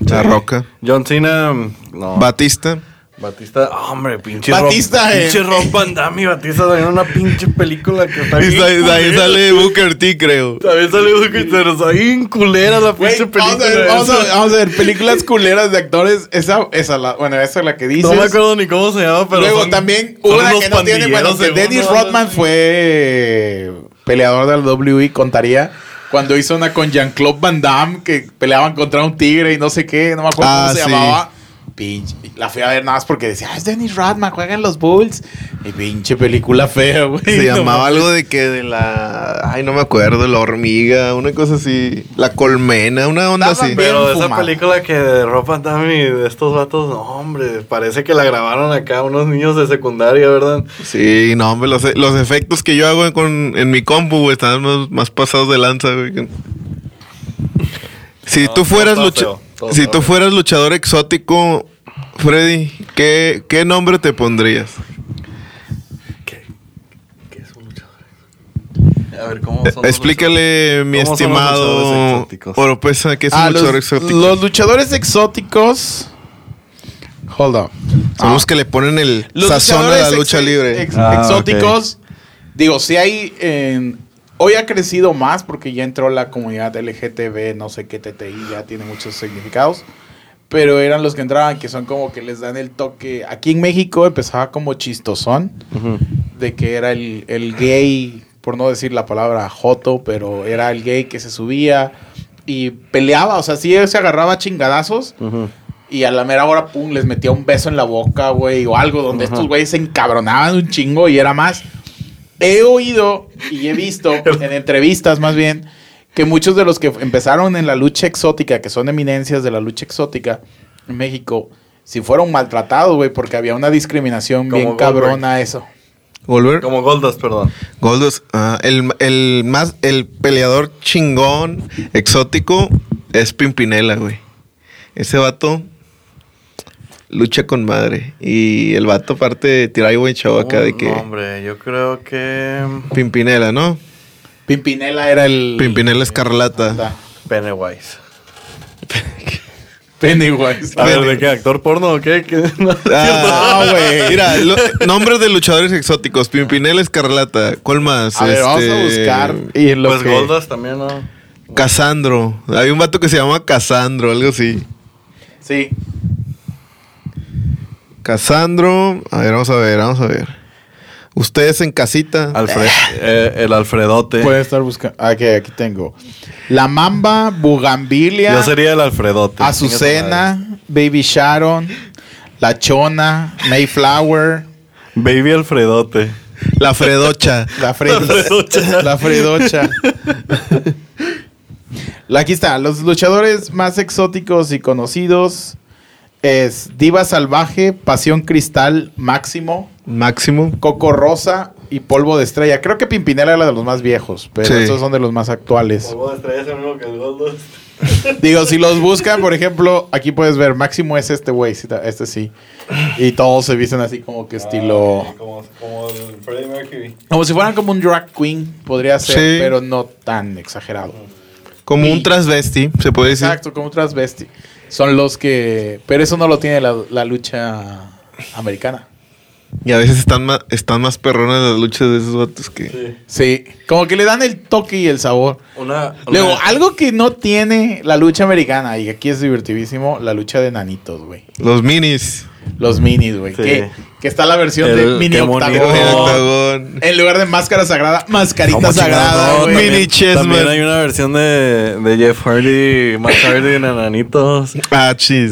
La Roca. John Cena, no. Batista. Batista, hombre, pinche Batista, Rob, eh. pinche Rob Van Damme y Batista en una pinche película que está bien ahí sale Booker T, creo. También sale Booker T, pero está bien culera la pinche película. a ver, vamos, a ver, esa. vamos a ver, películas culeras de actores. Esa, esa la, bueno, esa es la que dices. No me acuerdo ni cómo se llama, pero Luego son- también son una que no tiene, bueno, que Dennis. Rodman fue peleador del WWE, contaría cuando hizo una con Jean-Claude Van Damme que peleaban contra un tigre y no sé qué, no me acuerdo Ah, cómo se sí. llamaba. Pinche, la fui a ver nada más porque decía, ah, es Dennis Rodman, juega en los Bulls. Y pinche película fea, güey. Se No llamaba algo de que de la. Ay, no me acuerdo. La hormiga, una cosa así. La colmena, una onda Estaba así. Pero esa fumada. película que de Rob Van Damme y de estos vatos, no, hombre, parece que la grabaron acá unos niños de secundaria, ¿verdad? Sí, no, hombre, los, los efectos que yo hago en, con- en mi compu, güey, están más, más pasados de lanza, güey. Si No, tú fueras feo, todo si tú fueras luchador exótico, Freddy, ¿qué, qué nombre te pondrías? ¿Qué, qué es un luchador? A ver, ¿cómo son los Explícale, mi ¿Cómo son los luchadores estimado exóticos? Oropesa, ¿qué es un Ah, luchador los, exótico? los luchadores exóticos. Hold on. Son Ah. los que le ponen el Los sazón a la luchadores lucha ex- libre. ex- Ah, exóticos. Digo, si hay. en- hoy ha crecido más porque ya entró la comunidad LGTB, no sé qué TTI, ya tiene muchos significados. Pero eran los que entraban, que son como que les dan el toque. Aquí en México empezaba como chistosón, de que era el, el gay, por no decir la palabra joto, pero era el gay que se subía y peleaba, o sea, sí se agarraba chingadazos. Ujú. Y a la mera hora, pum, les metía un beso en la boca, güey, o algo donde estos güeyes se encabronaban un chingo y era más. He oído y he visto en entrevistas más bien que muchos de los que empezaron en la lucha exótica, que son eminencias de la lucha exótica en México, si fueron maltratados, güey, porque había una discriminación Como bien Goldberg. cabrona eso. Goldberg. Como Goldust, perdón. Goldust, ah, el, el más, el peleador chingón, exótico, es Pimpinela, güey. Ese vato lucha con madre. Y el vato aparte tira ahí buen show acá de Un que... Hombre, yo creo que. Pimpinela, ¿no? Pimpinela era el... Pimpinela Escarlata. Pennywise. Pennywise. A ver, ¿de qué? ¿Actor porno o qué? ¿Qué? No. Ah, güey. Mira, lo- nombres de luchadores exóticos. Pimpinela Escarlata. ¿Cuál más? A ver, vamos a Este, buscar. Y lo Pues que- Goldust también, ¿no? Casandro. Hay un vato que se llama Casandro, algo así. Sí. Casandro. A ver, vamos a ver, vamos a ver. Ustedes en casita. Alfred, eh, el Alfredote. Puede estar buscando. Aquí, aquí tengo. La Mamba, Bugambilia, Yo sería el Alfredote. Azucena, Baby Sharon, La Chona, Mayflower, Baby Alfredote. La Fredocha. La Fredocha. La Fredocha. La- Aquí está. Los luchadores más exóticos y conocidos es Diva Salvaje, Pasión Cristal, Máximo, Máximo. Coco Rosa y Polvo de Estrella. Creo que Pimpinela era de los más viejos, pero Sí. estos son de los más actuales. Polvo de estrella es el mismo que el Goldust. Digo, si los buscan, por ejemplo, aquí puedes ver, Máximo es este güey, sí, este sí. Y todos se visten así como que estilo... Ah, como, como el Freddie Mercury. Como si fueran como un drag queen, podría ser, Sí. pero no tan exagerado. Como Y- un transvesti, se puede decir. Exacto, como un transvesti. Son los que... Pero eso no lo tiene la, la lucha americana. Y a veces están más, están más perronas las luchas de esos vatos que. Sí. Sí, como que le dan el toque y el sabor. Una, Luego, algo que no tiene la lucha americana, y aquí es divertidísimo, la lucha de nanitos, güey. Los minis. Los minis, güey. Sí. Que, que está la versión El- de mini octagón. En lugar de máscara sagrada, mascarita ¿Cómo sagrada. Mini también, Chessman. también hay una versión de, de Jeff Hardy, Matt Hardy en Enanitos. Ah, chis,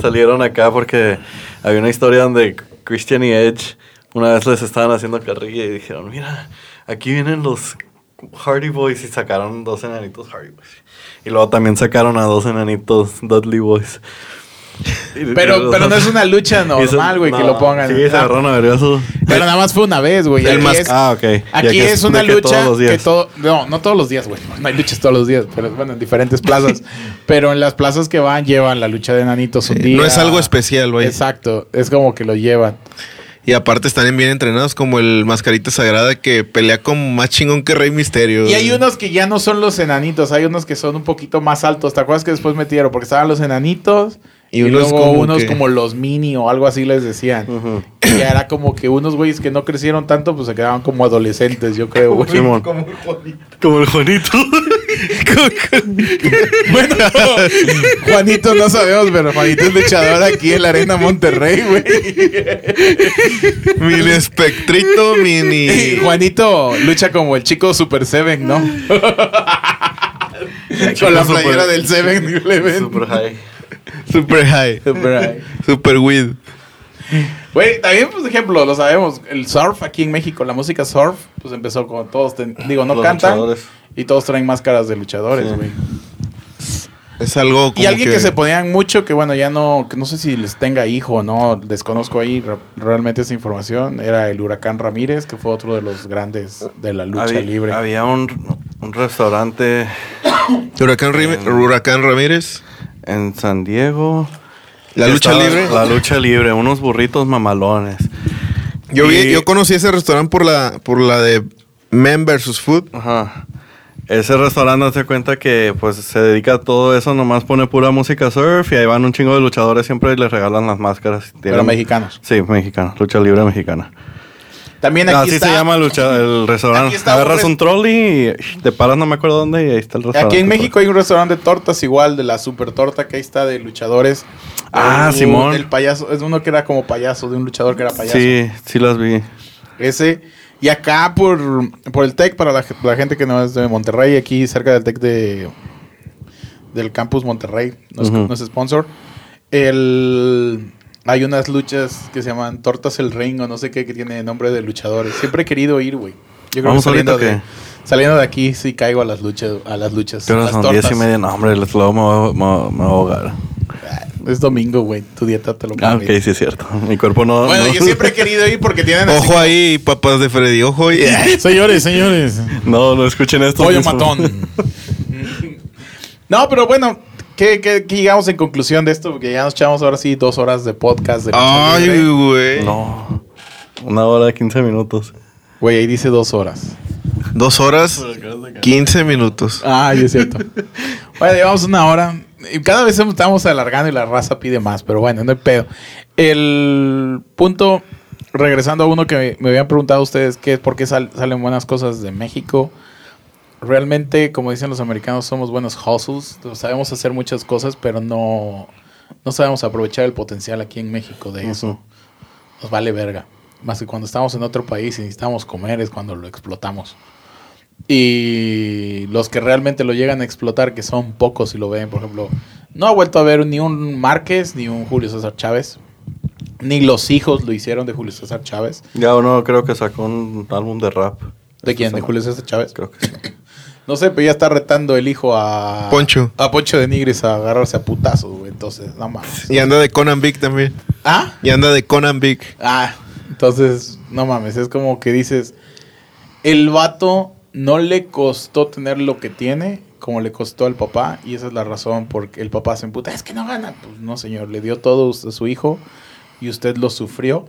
salieron acá porque había una historia donde Christian y Edge una vez les estaban haciendo carrilla y dijeron, mira, aquí vienen los Hardy Boys y sacaron dos enanitos Hardy Boys. Y luego también sacaron a dos enanitos Dudley Boys. Pero, pero no es una lucha normal, güey, que no, lo pongan. Sí, se Ah, agarraron a vergazos. Pero nada más fue una vez, güey. El Aquí mas- es- Ah, ok. Y Aquí es una de que lucha que todo... No, no todos los días, güey. No hay luchas todos los días, pero bueno, en diferentes plazas. pero en las plazas que van llevan la lucha de nanitos un Sí, día. no es algo especial, güey. Exacto, es como que lo llevan. Y aparte están bien entrenados como el Mascarita Sagrada que pelea como más chingón que Rey Misterio. Y hay unos que ya no son los enanitos, hay unos que son un poquito más altos. ¿Te acuerdas que después metieron? Porque estaban los enanitos y, Y unos luego como unos que- como los mini o algo así les decían. Y era como que unos güeyes que no crecieron tanto, pues se quedaban como adolescentes, yo creo, güey. Simón. Como el Juanito. Bueno, Juanito no sabemos, pero Juanito es luchador aquí en la Arena Monterrey, güey. Mini espectrito, mini. Juanito lucha como el chico Super Seven, ¿no? Con la Super- playera del Seven Eleven. Super high. Super high. Super high. Super weed. Güey, también, pues, ejemplo, lo sabemos. El surf aquí en México, la música surf, pues empezó con todos, ten- digo, no Los cantan. luchadores. Y todos traen máscaras de luchadores, Sí. güey. Es algo como Y alguien que... se ponían mucho, que bueno, ya no, que no sé si les tenga hijo o no, desconozco ahí re- realmente esa información, era el Huracán Ramírez, que fue otro de los grandes de la lucha había, libre. Había un, un restaurante Huracán, Rim- Huracán Ramírez. En San Diego. La lucha estaba- libre. La lucha libre, unos burritos mamalones. Yo, vi, yo conocí ese restaurante por la, por la de Men vs. Food. Ajá. Ese restaurante se cuenta que pues se dedica a todo eso, nomás pone pura música surf y ahí van un chingo de luchadores siempre y les regalan las máscaras. Pero Tienen- mexicanos. Sí, mexicana, lucha libre mexicana. También aquí Así está, se llama lucha, el restaurante. está un Agarras res- un trolley y te paras no me acuerdo dónde y ahí está el restaurante. Aquí en México hay un restaurante de tortas igual, de la super torta que ahí está de luchadores. Ah, Simón. El payaso, es uno que era como payaso, de un luchador que era payaso. Sí, sí las vi. Ese. Y acá por, por el TEC, para la, ge- la gente que no es de Monterrey, aquí cerca del TEC de, del campus Monterrey, no es, no es sponsor. El, hay unas luchas que se llaman Tortas el Ring o no sé qué, que tiene nombre de luchadores. Siempre he querido ir, güey. Yo creo Vamos que saliendo de, Saliendo de aquí, sí caigo a las luchas. A las luchas. Pero las son diez y media. No, hombre, luego me me me voy a ahogar. Ah, Es domingo, güey. Tu dieta te lo Ah, ok, permite. sí es cierto. Mi cuerpo no... Bueno, no, yo siempre he querido ir porque tienen así Ojo ahí, papás de Freddy, ojo ahí. Señores, señores. No, no escuchen esto. Pollo matón. no, pero bueno, ¿qué, qué, qué llegamos en conclusión de esto? Porque ya nos echamos ahora sí dos horas de podcast. De Ay, güey. No. Una hora, 15 minutos. Güey, ahí dice dos horas. Dos horas, 15 minutos. Ay, es cierto. bueno, llevamos una hora. Y cada vez estamos alargando y la raza pide más, pero bueno, no hay pedo. El punto, regresando a uno que me habían preguntado ustedes, que es por qué sal- salen buenas cosas de México. Realmente, como dicen los americanos, somos buenos hustles. Sabemos hacer muchas cosas, pero no, no sabemos aprovechar el potencial aquí en México de eso. Nos vale verga. Más que cuando estamos en otro país y necesitamos comer es cuando lo explotamos. Y los que realmente lo llegan a explotar, que son pocos y lo ven, por ejemplo, no ha vuelto a ver ni un Márquez ni un Julio César Chávez. Ni los hijos lo hicieron de Julio César Chávez. Ya uno creo que sacó un álbum de rap. ¿De quién? ¿De Julio César Chávez? Creo que sí. No sé, pero ya está retando el hijo a... Poncho. A Poncho de Nigris a agarrarse a putazos, güey. Entonces, no mames. Y anda de Conan Big también. ¿Ah? Y anda de Conan Big. Ah, entonces, no mames, es como que dices, el vato no le costó tener lo que tiene como le costó al papá y esa es la razón por que el papá se emputa, es que no gana. Pues no, señor, le dio todo a su hijo y usted lo sufrió.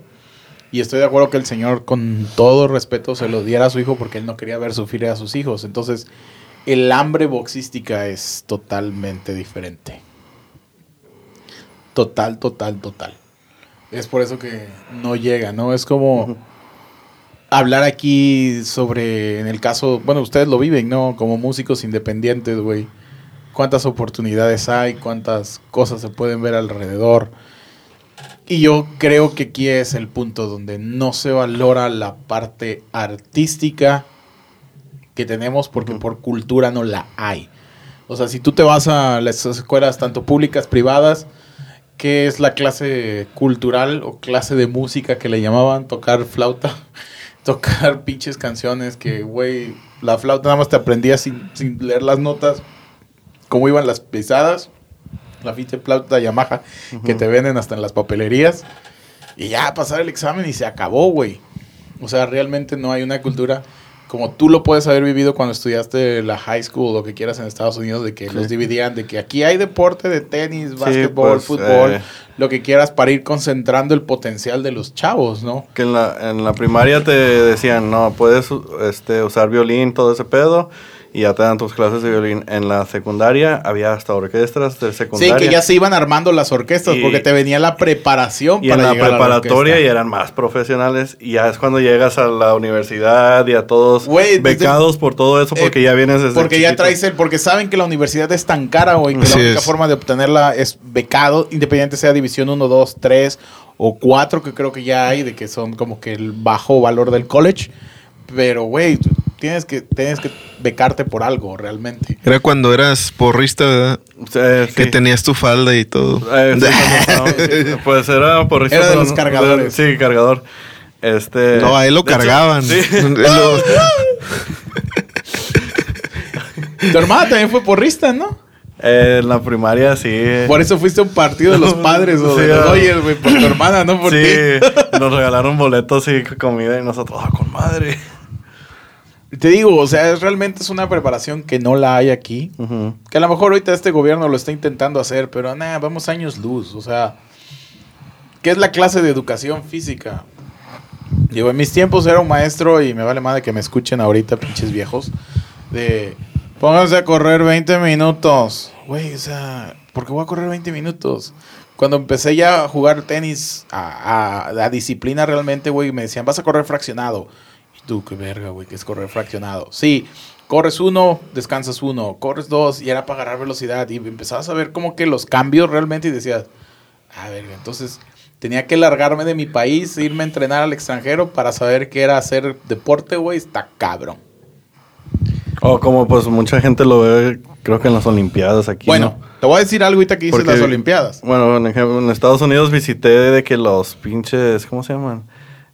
Y estoy de acuerdo que el señor con todo respeto se lo diera a su hijo porque él no quería ver sufrir a sus hijos. Entonces, el hambre boxística es totalmente diferente. Total, total, total. Es por eso que no llega, ¿no? Es como hablar aquí sobre, en el caso, bueno, ustedes lo viven, ¿no? Como músicos independientes, güey. Cuántas oportunidades hay, cuántas cosas se pueden ver alrededor. Y yo creo que aquí es el punto donde no se valora la parte artística que tenemos porque por cultura no la hay. O sea, si tú te vas a las escuelas tanto públicas, privadas, ¿qué es la clase cultural o clase de música que le llamaban? Tocar flauta, tocar pinches canciones que, güey, la flauta nada más te aprendías sin, sin leer las notas, cómo iban las pisadas, la pinche flauta Yamaha que te venden hasta en las papelerías, y ya pasar el examen y se acabó, güey. O sea, realmente no hay una cultura como tú lo puedes haber vivido cuando estudiaste la high school o lo que quieras en Estados Unidos, de que los dividían, de que aquí hay deporte de tenis, básquetbol, pues, fútbol, eh. lo que quieras para ir concentrando el potencial de los chavos, ¿no? Que en la, en la primaria te decían, no, puedes este, usar violín, todo ese pedo, y ya te dan tus clases de violín. En la secundaria había hasta orquestas de Sí, secundaria. que ya se iban armando las orquestas Y- porque te venía la preparación Y en la llegar a preparatoria orquesta. y eran más profesionales. Y ya es cuando llegas a la universidad y a todos desde- becados por todo eso, porque Eh, ya vienes desde Porque ya chiquito. traes el, porque saben que la universidad es tan cara, güey, que Así la única es. forma de obtenerla es becado, independiente sea división 1, 2, 3 o 4, que creo que ya hay, de que son como que el bajo valor del college. Pero, güey, tienes que, tienes que becarte por algo, realmente. Era cuando eras porrista, ¿verdad? Eh, Que sí. tenías tu falda y todo. Eh, sí, cuando estábamos- pues era por Era de los cargadores. Sí, cargador. Este, No, a él lo de hecho, cargaban. sí. Lo- Tu hermana también fue porrista, ¿no? Eh, en la primaria sí. Por eso fuiste a un partido de los padres o de Sí, los ah. Dodgers, güey, por tu hermana, ¿no? Por sí, nos regalaron boletos y comida y nosotros, ah, con madre. Te digo, o sea, es, realmente es una preparación que no la hay aquí. Que a lo mejor ahorita este gobierno lo está intentando hacer, pero nada, vamos años luz. O sea, ¿qué es la clase de educación física? Digo, en mis tiempos era un maestro y me vale madre que me escuchen ahorita, pinches viejos. De pónganse a correr 20 minutos. Güey, o sea, ¿por qué voy a correr 20 minutos? Cuando empecé ya a jugar tenis a, a- a disciplina realmente, güey, me decían, vas a correr fraccionado. Tú, qué verga, güey, que es correr fraccionado. Sí, corres uno, descansas uno, corres dos, y era para agarrar velocidad. Y empezabas a ver como que los cambios realmente y decías, a ver, entonces tenía que largarme de mi país, irme a entrenar al extranjero para saber qué era hacer deporte, güey, está cabrón. O como pues mucha gente lo ve, creo que en las Olimpiadas aquí. bueno, ¿no? te voy a decir algo ahorita que Porque- las Olimpiadas. Bueno, en Estados Unidos visité de que los pinches, ¿cómo se llaman?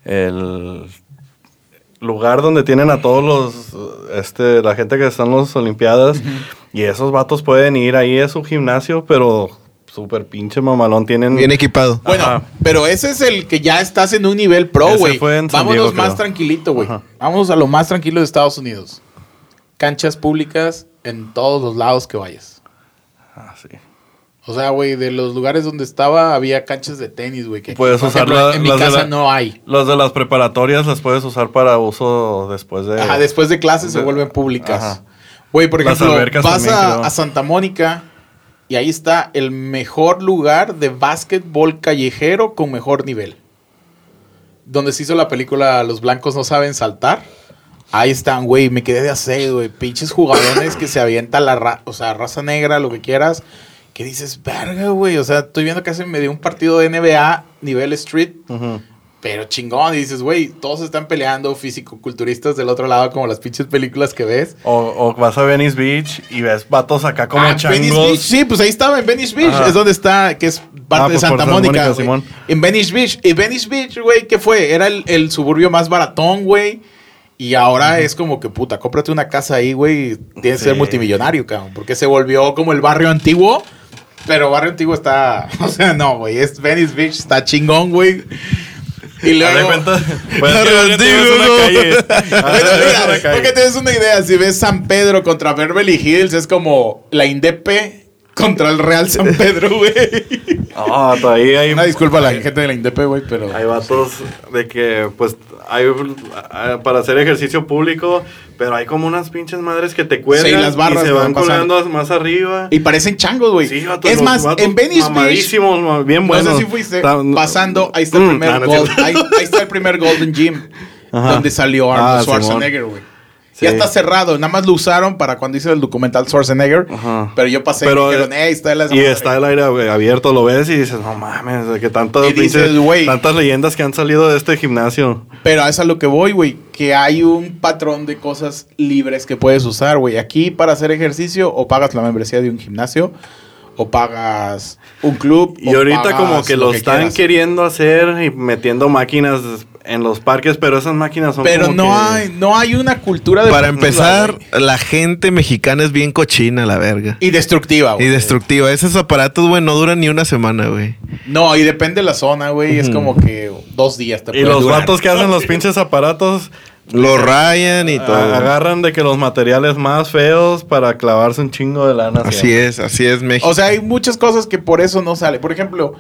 El lugar donde tienen a todos los, este, la gente que está en las Olimpiadas. Y esos vatos pueden ir ahí a su gimnasio, pero súper pinche mamalón tienen. Bien equipado. Bueno, pero ese es el que ya estás en un nivel pro, güey. Vámonos Diego, más creo. tranquilito, güey. Vámonos a lo más tranquilo de Estados Unidos. Canchas públicas en todos los lados que vayas. Ah, sí. O sea, güey, de los lugares donde estaba había canchas de tenis, güey. Que Puedes usar ejemplo, la- en mi las casa la- no hay. Los de las preparatorias las puedes usar para uso después de. Ajá, después de clases se vuelven públicas. Güey, por Las ejemplo, vas también, a, Santa Mónica y ahí está el mejor lugar de básquetbol callejero con mejor nivel. Donde se hizo la película Los blancos no saben saltar. Ahí están, güey, me quedé de hacer, güey. Pinches jugadores que se avienta la ra- o sea, raza negra, lo que quieras. Que dices, verga, güey. O sea, estoy viendo que hace medio un partido de NBA nivel street. Pero chingón, y dices, güey, todos están peleando físico-culturistas del otro lado, como las pinches películas que ves. O, o vas a Venice Beach y ves vatos acá como Ah, Venice changos. Beach, sí, pues ahí estaba en Venice Beach, Ajá. es donde está, que es parte Ah, de pues Santa Mónica. En Venice Beach. Y Venice Beach, güey, ¿qué fue? Era el, el suburbio más baratón, güey. Y ahora es como que, puta, cómprate una casa ahí, güey. Tienes que ser multimillonario, cabrón. Porque se volvió como el barrio antiguo. Pero barrio antiguo está. O sea, no, güey. Es Venice Beach, está chingón, güey. Y luego. cuenta. Pues una calle. porque tienes una idea, si ves San Pedro contra Beverly Hills, es como la Indepe contra el Real San Pedro, güey. Ah, todavía hay, Una disculpa a la gente de la Indepe, güey, pero... hay vatos de que, pues, hay ah, para hacer ejercicio público, pero hay como unas pinches madres que te cuelgan Sí, las barras y se van van colgando más arriba. Y parecen changos, güey. Sí, vatos, es más, vatos en Venice Beach... bien No buenos. sé si fuiste Tan- pasando, ahí está el Mm, primer no, no es Gold- cierto. ahí, ahí está el primer Golden Gym, Ajá. donde salió Arnold Ah, Schwarzenegger, güey. Sí. Ya está cerrado, nada más lo usaron para cuando hice el documental Schwarzenegger, Ajá. pero yo pasé Pero, y dijeron, "Ey, está el Y está el aire abierto, lo ves y dices, no mames, que tantas, Y dices, pinches- güey. tantas leyendas que han salido de este gimnasio. Pero a eso es a lo que voy, güey. Que hay un patrón de cosas libres que puedes usar, güey. Aquí para hacer ejercicio o pagas la membresía de un gimnasio o pagas un club. Y ahorita como que lo, están quieras. queriendo hacer y metiendo máquinas en los parques, pero esas máquinas son Pero como no que- hay, no hay una cultura de Para empezar, la gente mexicana es bien cochina, la verga. Y destructiva, Y güey. destructiva. Esos aparatos, güey, no duran ni una semana, güey. No, y depende de la zona, güey. Es como que dos días te Y los durar. vatos que hacen los pinches aparatos Lo rayan y todo. agarran de que los materiales más feos para clavarse un chingo de lana. Así es, así es México. O sea, hay muchas cosas que por eso no sale. Por ejemplo,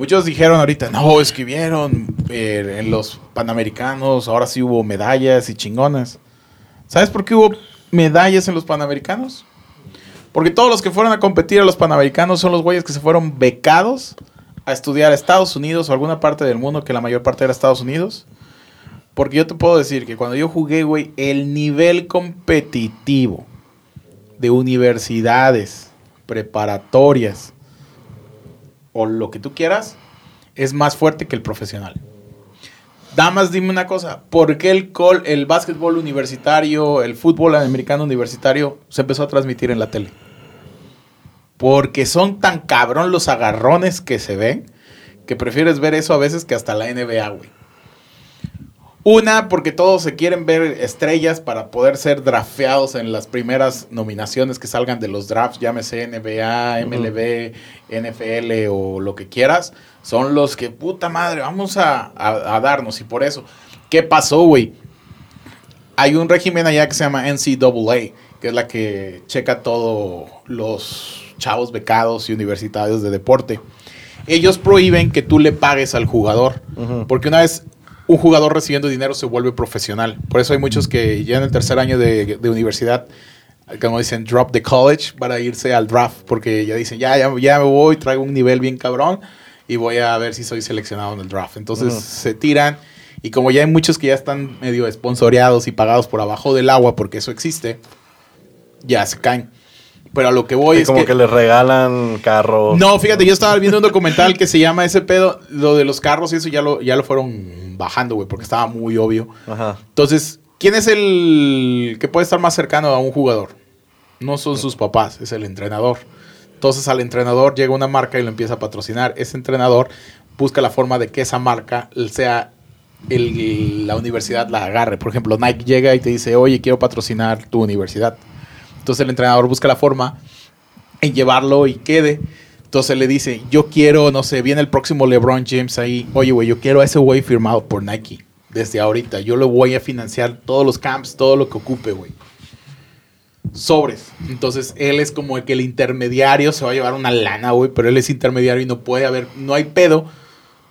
muchos dijeron ahorita, no, es que vieron eh, en los Panamericanos, ahora sí hubo medallas y chingonas. ¿Sabes por qué hubo medallas en los Panamericanos? Porque todos los que fueron a competir a los Panamericanos son los güeyes que se fueron becados a estudiar a Estados Unidos o alguna parte del mundo, que la mayor parte era Estados Unidos. Porque yo te puedo decir que cuando yo jugué, güey, el nivel competitivo de universidades, preparatorias o lo que tú quieras es más fuerte que el profesional. Damas, dime una cosa, ¿por qué el, col, el básquetbol universitario, el fútbol americano universitario se empezó a transmitir en la tele? Porque son tan cabrón los agarrones que se ven que prefieres ver eso a veces que hasta la NBA, güey. Una, porque todos se quieren ver estrellas para poder ser drafteados en las primeras nominaciones que salgan de los drafts, llámese NBA, MLB, NFL o lo que quieras. Son los que, puta madre, vamos a, a- a darnos. Y por eso, ¿qué pasó, güey? Hay un régimen allá que se llama NCAA, que es la que checa todos los chavos becados y universitarios de deporte. Ellos prohíben que tú le pagues al jugador, porque una vez un jugador recibiendo dinero se vuelve profesional. Por eso hay muchos que ya en el tercer año de, de universidad, como dicen, drop the college para irse al draft, porque ya dicen, ya, ya, ya me voy, traigo un nivel bien cabrón y voy a ver si soy seleccionado en el draft. Entonces se tiran y como ya hay muchos que ya están medio sponsoreados y pagados por abajo del agua, porque eso existe, ya se caen. Pero a lo que voy Y es como que... que, les regalan carros. No, fíjate, yo estaba viendo un documental que se llama ese pedo, lo de los carros y eso ya lo, ya lo fueron bajando, güey, porque estaba muy obvio. Ajá. Entonces, ¿quién es el que puede estar más cercano a un jugador? No son sus papás, es el entrenador. Entonces al entrenador llega una marca y lo empieza a patrocinar. Ese entrenador busca la forma de que esa marca sea el- la universidad la agarre. Por ejemplo, Nike llega y te dice, oye, quiero patrocinar tu universidad. Entonces el entrenador busca la forma en llevarlo y quede. Entonces le dice, yo quiero, no sé, viene el próximo LeBron James ahí. Oye, güey, yo quiero a ese güey firmado por Nike. Desde ahorita. Yo lo voy a financiar todos los camps, todo lo que ocupe, güey. Sobres. Entonces él es como que el intermediario se va a llevar una lana, güey. Pero él es intermediario y no puede haber, no hay pedo.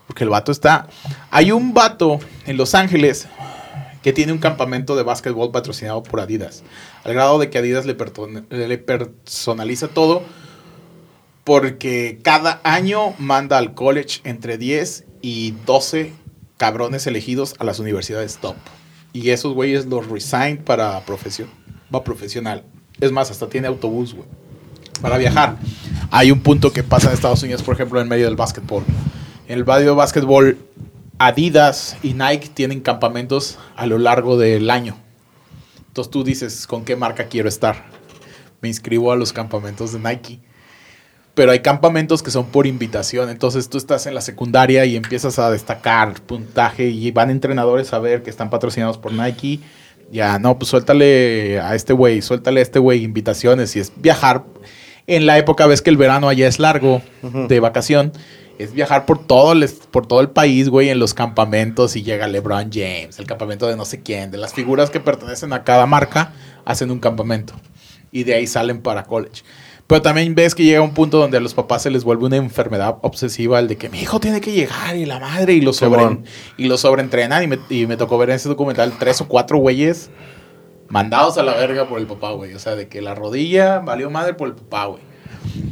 Porque el vato está. Hay un vato en Los Ángeles que tiene un campamento de básquetbol patrocinado por Adidas. Al grado de que Adidas le, le personaliza todo. Porque cada año manda al college entre 10 y 12 cabrones elegidos a las universidades top. Y esos güeyes los resign para profesión. Va profesional. Es más, hasta tiene autobús, güey. Para viajar. Hay un punto que pasa en Estados Unidos, por ejemplo, en medio del básquetbol. En el medio del básquetbol, Adidas y Nike tienen campamentos a lo largo del año. Entonces tú dices, ¿con qué marca quiero estar? Me inscribo a los campamentos de Nike. Pero hay campamentos que son por invitación. Entonces tú estás en la secundaria y empiezas a destacar puntaje y van entrenadores a ver que están patrocinados por Nike. Ya, no, pues suéltale a este güey, suéltale a este güey invitaciones. Y es viajar. En la época ves que el verano allá es largo de vacación. Es viajar por todo, el, por todo el país, güey, en los campamentos y llega LeBron James, el campamento de no sé quién, de las figuras que pertenecen a cada marca, hacen un campamento. Y de ahí salen para college. Pero también ves que llega un punto donde a los papás se les vuelve una enfermedad obsesiva el de que mi hijo tiene que llegar y la madre y lo, sobre, y lo sobreentrenan. Y me, y me tocó ver en ese documental tres o cuatro güeyes mandados a la verga por el papá, güey. O sea, de que la rodilla valió madre por el papá, güey.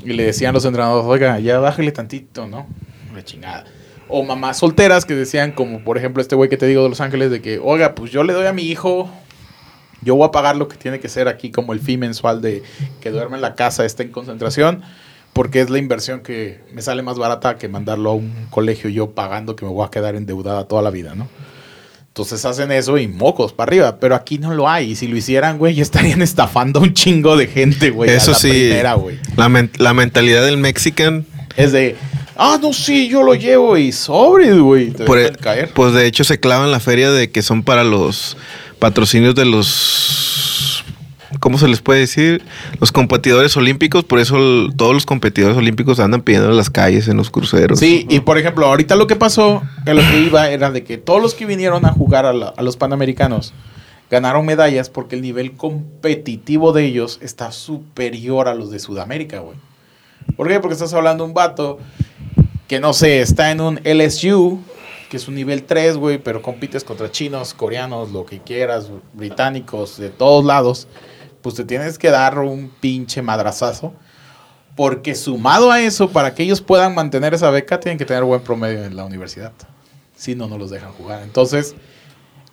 Y le decían los entrenadores, oiga, ya bájale tantito, ¿no? La chingada. O mamás solteras que decían, como por ejemplo este güey que te digo de Los Ángeles, de que, oiga, pues yo le doy a mi hijo, yo voy a pagar lo que tiene que ser aquí como el fee mensual de que duerme en la casa, esté en concentración, porque es la inversión que me sale más barata que mandarlo a un colegio yo pagando que me voy a quedar endeudada toda la vida, ¿no? Entonces hacen eso y mocos para arriba, pero aquí no lo hay. Y si lo hicieran, güey, ya estarían estafando a un chingo de gente, güey. a Eso la sí. primera, güey. La, men- la mentalidad del mexican. Es de, ah, no, sí, yo lo llevo y sobre, güey. Te por- dejan caer. Pues de hecho se clavan la feria de que son para los patrocinios de los. ¿Cómo se les puede decir? Los competidores olímpicos. Por eso todos los competidores olímpicos andan pidiendo en las calles, en los cruceros. Sí, y por ejemplo, ahorita lo que pasó, en lo que iba, era de que todos los que vinieron a jugar a, a los Panamericanos ganaron medallas porque el nivel competitivo de ellos está superior a los de Sudamérica, güey. ¿Por qué? Porque estás hablando de un vato que no sé, está en un LSU, que es un nivel 3, güey, pero compites contra chinos, coreanos, lo que quieras, británicos, de todos lados, pues te tienes que dar un pinche madrazazo. Porque sumado a eso, para que ellos puedan mantener esa beca, tienen que tener buen promedio en la universidad. Si no, no los dejan jugar. Entonces,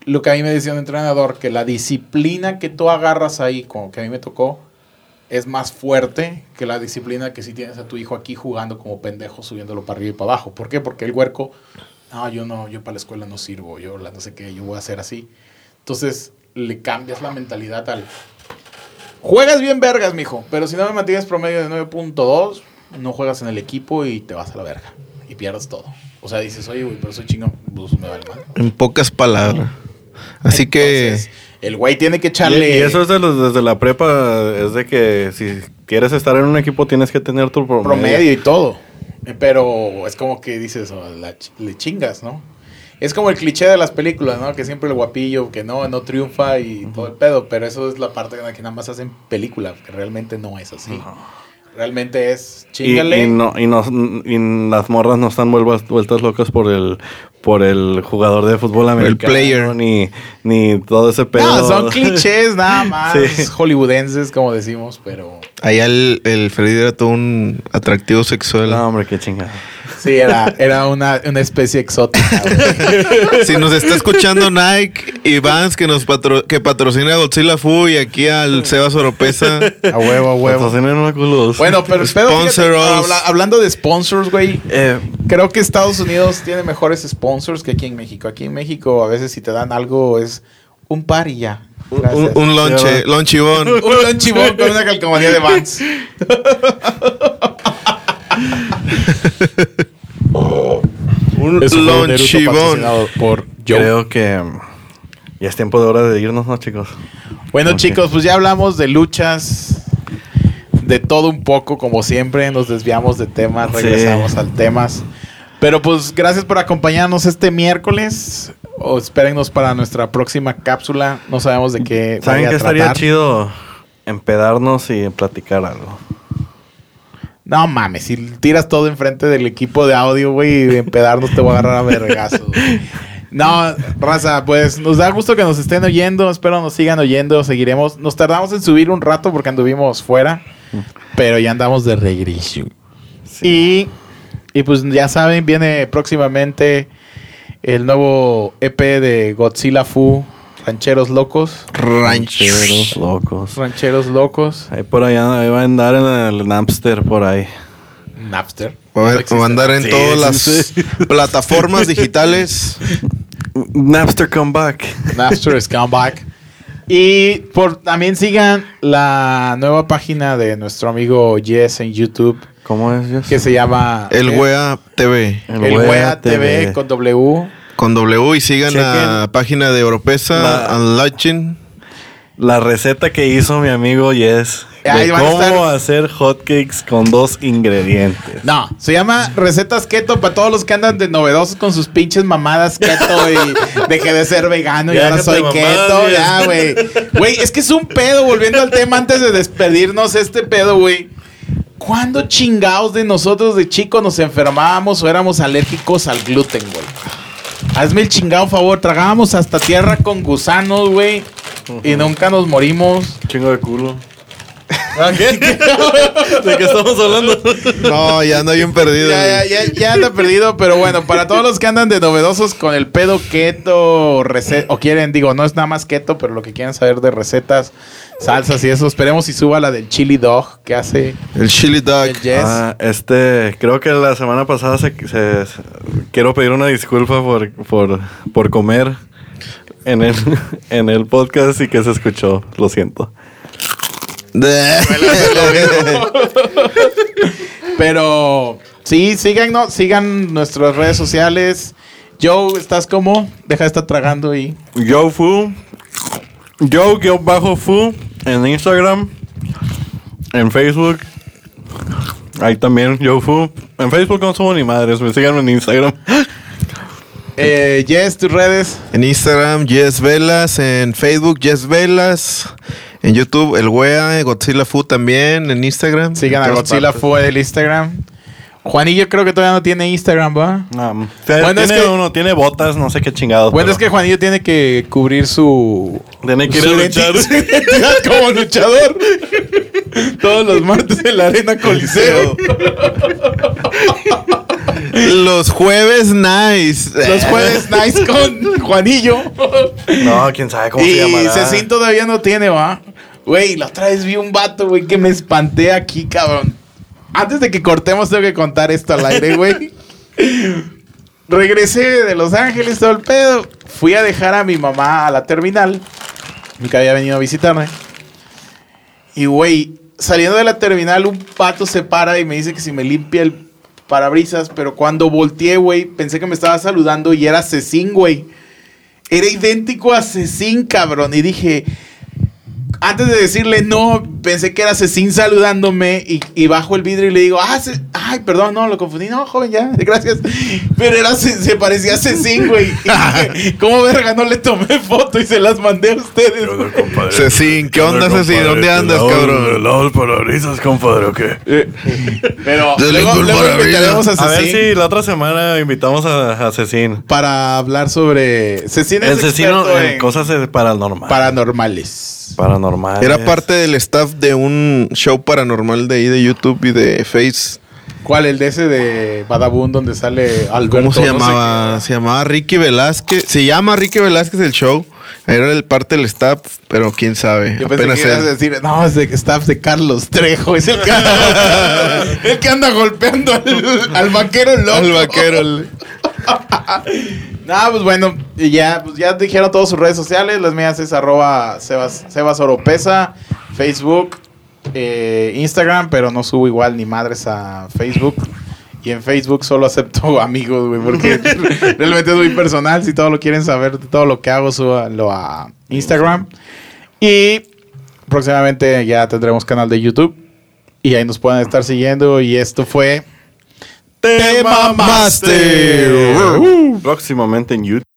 lo que a mí me decía un entrenador, que la disciplina que tú agarras ahí, como que a mí me tocó, es más fuerte que la disciplina que si tienes a tu hijo aquí jugando como pendejo, subiéndolo para arriba y para abajo. ¿Por qué? Porque el huerco, no, yo no, yo para la escuela no sirvo, yo no sé qué, yo voy a hacer así. Entonces, le cambias la mentalidad al... Juegas bien vergas, mijo, pero si no me mantienes promedio de 9.2, no juegas en el equipo y te vas a la verga. Y pierdes todo. O sea, dices, oye, güey, pero soy chingón, pues me vale mal. En pocas palabras. Así Entonces, el güey tiene que echarle... y eso es de los- desde la prepa, es de que si quieres estar en un equipo tienes que tener tu promedio. promedio y todo. Eh, Pero es como que dices, oh, la ch- le chingas, ¿no? Es como el cliché de las películas, ¿no? Que siempre el guapillo, que no, no triunfa y todo el pedo. Pero eso es la parte en la que nada más hacen película, que realmente no es así. Realmente es chingale. y no, y, no, y las morras no están vuelvas- vueltas locas por el por el jugador de fútbol americano. player. Ni, ni todo ese pedo. No, son clichés nada más Sí. hollywoodenses, como decimos, pero allá el, el Freddy era todo un atractivo sexual. No, hombre, qué chingada. Sí, era, era una, una especie exótica. güey. Si nos está escuchando Nike y Vans que nos patro- que patrocina a Godzilla Fu y aquí al Sebas Oropesa. a huevo, a huevo. Bueno, pero, pero fíjate, habla- hablando de sponsors, güey, Eh, Creo que Estados Unidos tiene mejores sponsors que aquí en México. Aquí en México a veces si te dan algo es un par y ya. Un, un lonche, Sí, lonchibón. Un lonchibón con una calcomanía de Vans. Un Eso fue un Naruto lonchibón. por Yo. creo que mm, ya es tiempo de hora de irnos, ¿no, chicos? Bueno, chicos, pues ya hablamos de luchas, de todo un poco, como siempre, nos desviamos de temas, Sí. regresamos al temas. Pero pues gracias por acompañarnos este miércoles. O espérennos para nuestra próxima cápsula. No sabemos de qué ¿Saben a estaría chido? Empedarnos y platicar algo. No mames, si tiras todo enfrente del equipo de audio, güey, y empedarnos te voy a agarrar a vergazos. No, raza, pues nos da gusto que nos estén oyendo. Espero nos sigan oyendo. Seguiremos. Nos tardamos en subir un rato porque anduvimos fuera, pero ya andamos de regreso. Y, y pues ya saben, viene próximamente el nuevo EP de Godzilla Fu, Rancheros Locos. Rancheros. locos. Rancheros Locos. Ahí por allá, ahí va a andar en el Napster por ahí. Napster. Va a, No va a andar en Sí, todas sí, las sí. plataformas digitales. Napster come back. Napster is come back. Y por, también sigan la nueva página de nuestro amigo Jess en YouTube ¿Cómo es? Jess? que se llama El eh, Wea TV. El Wea TV con W. Con W y sigan Chequen. la página de Oropesa, La- Unlatching. La receta que hizo mi amigo Yes. Ahí De van a cómo estar- hacer hotcakes con dos ingredientes. No, se llama Recetas Keto para todos los que andan de novedosos con sus pinches mamadas keto y dejé de ser vegano y Ya, ahora déjate soy de mamadas, keto. Ya, güey. Güey, es que es un pedo, volviendo al tema antes de despedirnos, este pedo, güey. ¿Cuándo chingados de nosotros de chicos nos enfermábamos o éramos alérgicos al gluten, güey? Hazme el chingado favor, tragábamos hasta tierra con gusanos, güey. Y nunca nos morimos. Chingo de culo. ¿Ah, qué? ¿De qué estamos hablando? No, ya ando bien perdido. Ya, ya, ya, ya anda perdido, pero bueno, para todos los que andan de novedosos con el pedo keto o quieren, digo, no es nada más keto, pero lo que quieran saber de recetas, salsas y eso, esperemos si suba la del chili dog que hace El Chili Dog. el. Ah, este, creo que la semana pasada se, se- se- quiero pedir una disculpa por, por, por comer en el, en el podcast y que se escuchó. Lo siento. Pero sí, síganos, sigan nuestras redes sociales. Joe, ¿estás como? Deja de estar tragando y. Yo Fu. Yo bajo Fu en Instagram. En Facebook. Ahí también, Yo Fu. En Facebook no subo ni madres, me sigan en Instagram. Eh, Jess, tus redes. En Instagram, Jess Velas. En Facebook, Jess Velas. En YouTube, El Wea. Godzilla Food también. En Instagram. Sigan a En Godzilla partes. Fue el Instagram. Juanillo creo que todavía no tiene Instagram, ¿va? Um, Bueno, es tiene que- uno, tiene botas, no sé qué chingados. Bueno, pero es que Juanillo tiene que cubrir su. Tiene que ir a luchar. como luchador. Todos los martes en la Arena Coliseo. Los jueves, nice. Los jueves nice con Juanillo. No, quién sabe cómo se y llamará. Cecín todavía no tiene, ¿va? Güey, la otra vez vi un vato, güey, que me espanté aquí, cabrón. Antes de que cortemos, tengo que contar esto al aire, güey. Regresé de Los Ángeles, todo el pedo. Fui a dejar a mi mamá a la terminal. Que había venido a visitarme. Y, güey, saliendo de la terminal, un pato se para y me dice que si me limpia el parabrisas. Pero cuando volteé, güey, pensé que me estaba saludando y era Cecín, güey. Era idéntico a Cecín, cabrón. Y dije, antes de decirle no, pensé que era Cecín saludándome y, y bajo el vidrio y le digo, ah, ay, perdón, no, lo confundí. No, joven, ya, gracias. Pero era, se parecía a Cecín, güey. ¿Cómo verga no le tomé foto y se las mandé a ustedes? Cecín, ¿qué onda, Cecín? ¿Dónde andas, cabrón? Lado parabrisas, compadre, ¿o qué? Pero Dale luego, luego invitaremos a A ver Cecín si la otra semana invitamos a, a Cecín. para hablar sobre... Cecín es El Cecino experto en en cosas paranormales. Paranormal. Era parte del staff de un show paranormal de ahí de YouTube y de Face. ¿Cuál? El de ese de Badabun donde sale Alberto. ¿Cómo se no sé llamaba? Se llamaba Ricky Velázquez. Se llama Ricky Velázquez el show. Era el parte del staff, pero quién sabe. Yo pensé Apenas que ibas a decir, no, es de staff de Carlos Trejo, es el que anda, el que anda golpeando al, al vaquero loco. Al vaquero. No, pues bueno, y ya, pues ya dijeron todas sus redes sociales. Las mías es arroba Sebas, Sebas Oropesa, Facebook, eh, Instagram, pero no subo igual ni madres a Facebook. Y en Facebook solo acepto amigos, güey, porque realmente es muy personal. Si todo lo quieren saber, todo lo que hago, súbanlo a Instagram. Y próximamente ya tendremos canal de YouTube. Y ahí nos pueden estar siguiendo. Y esto fue... ¡Te mamaste! Próximamente en YouTube.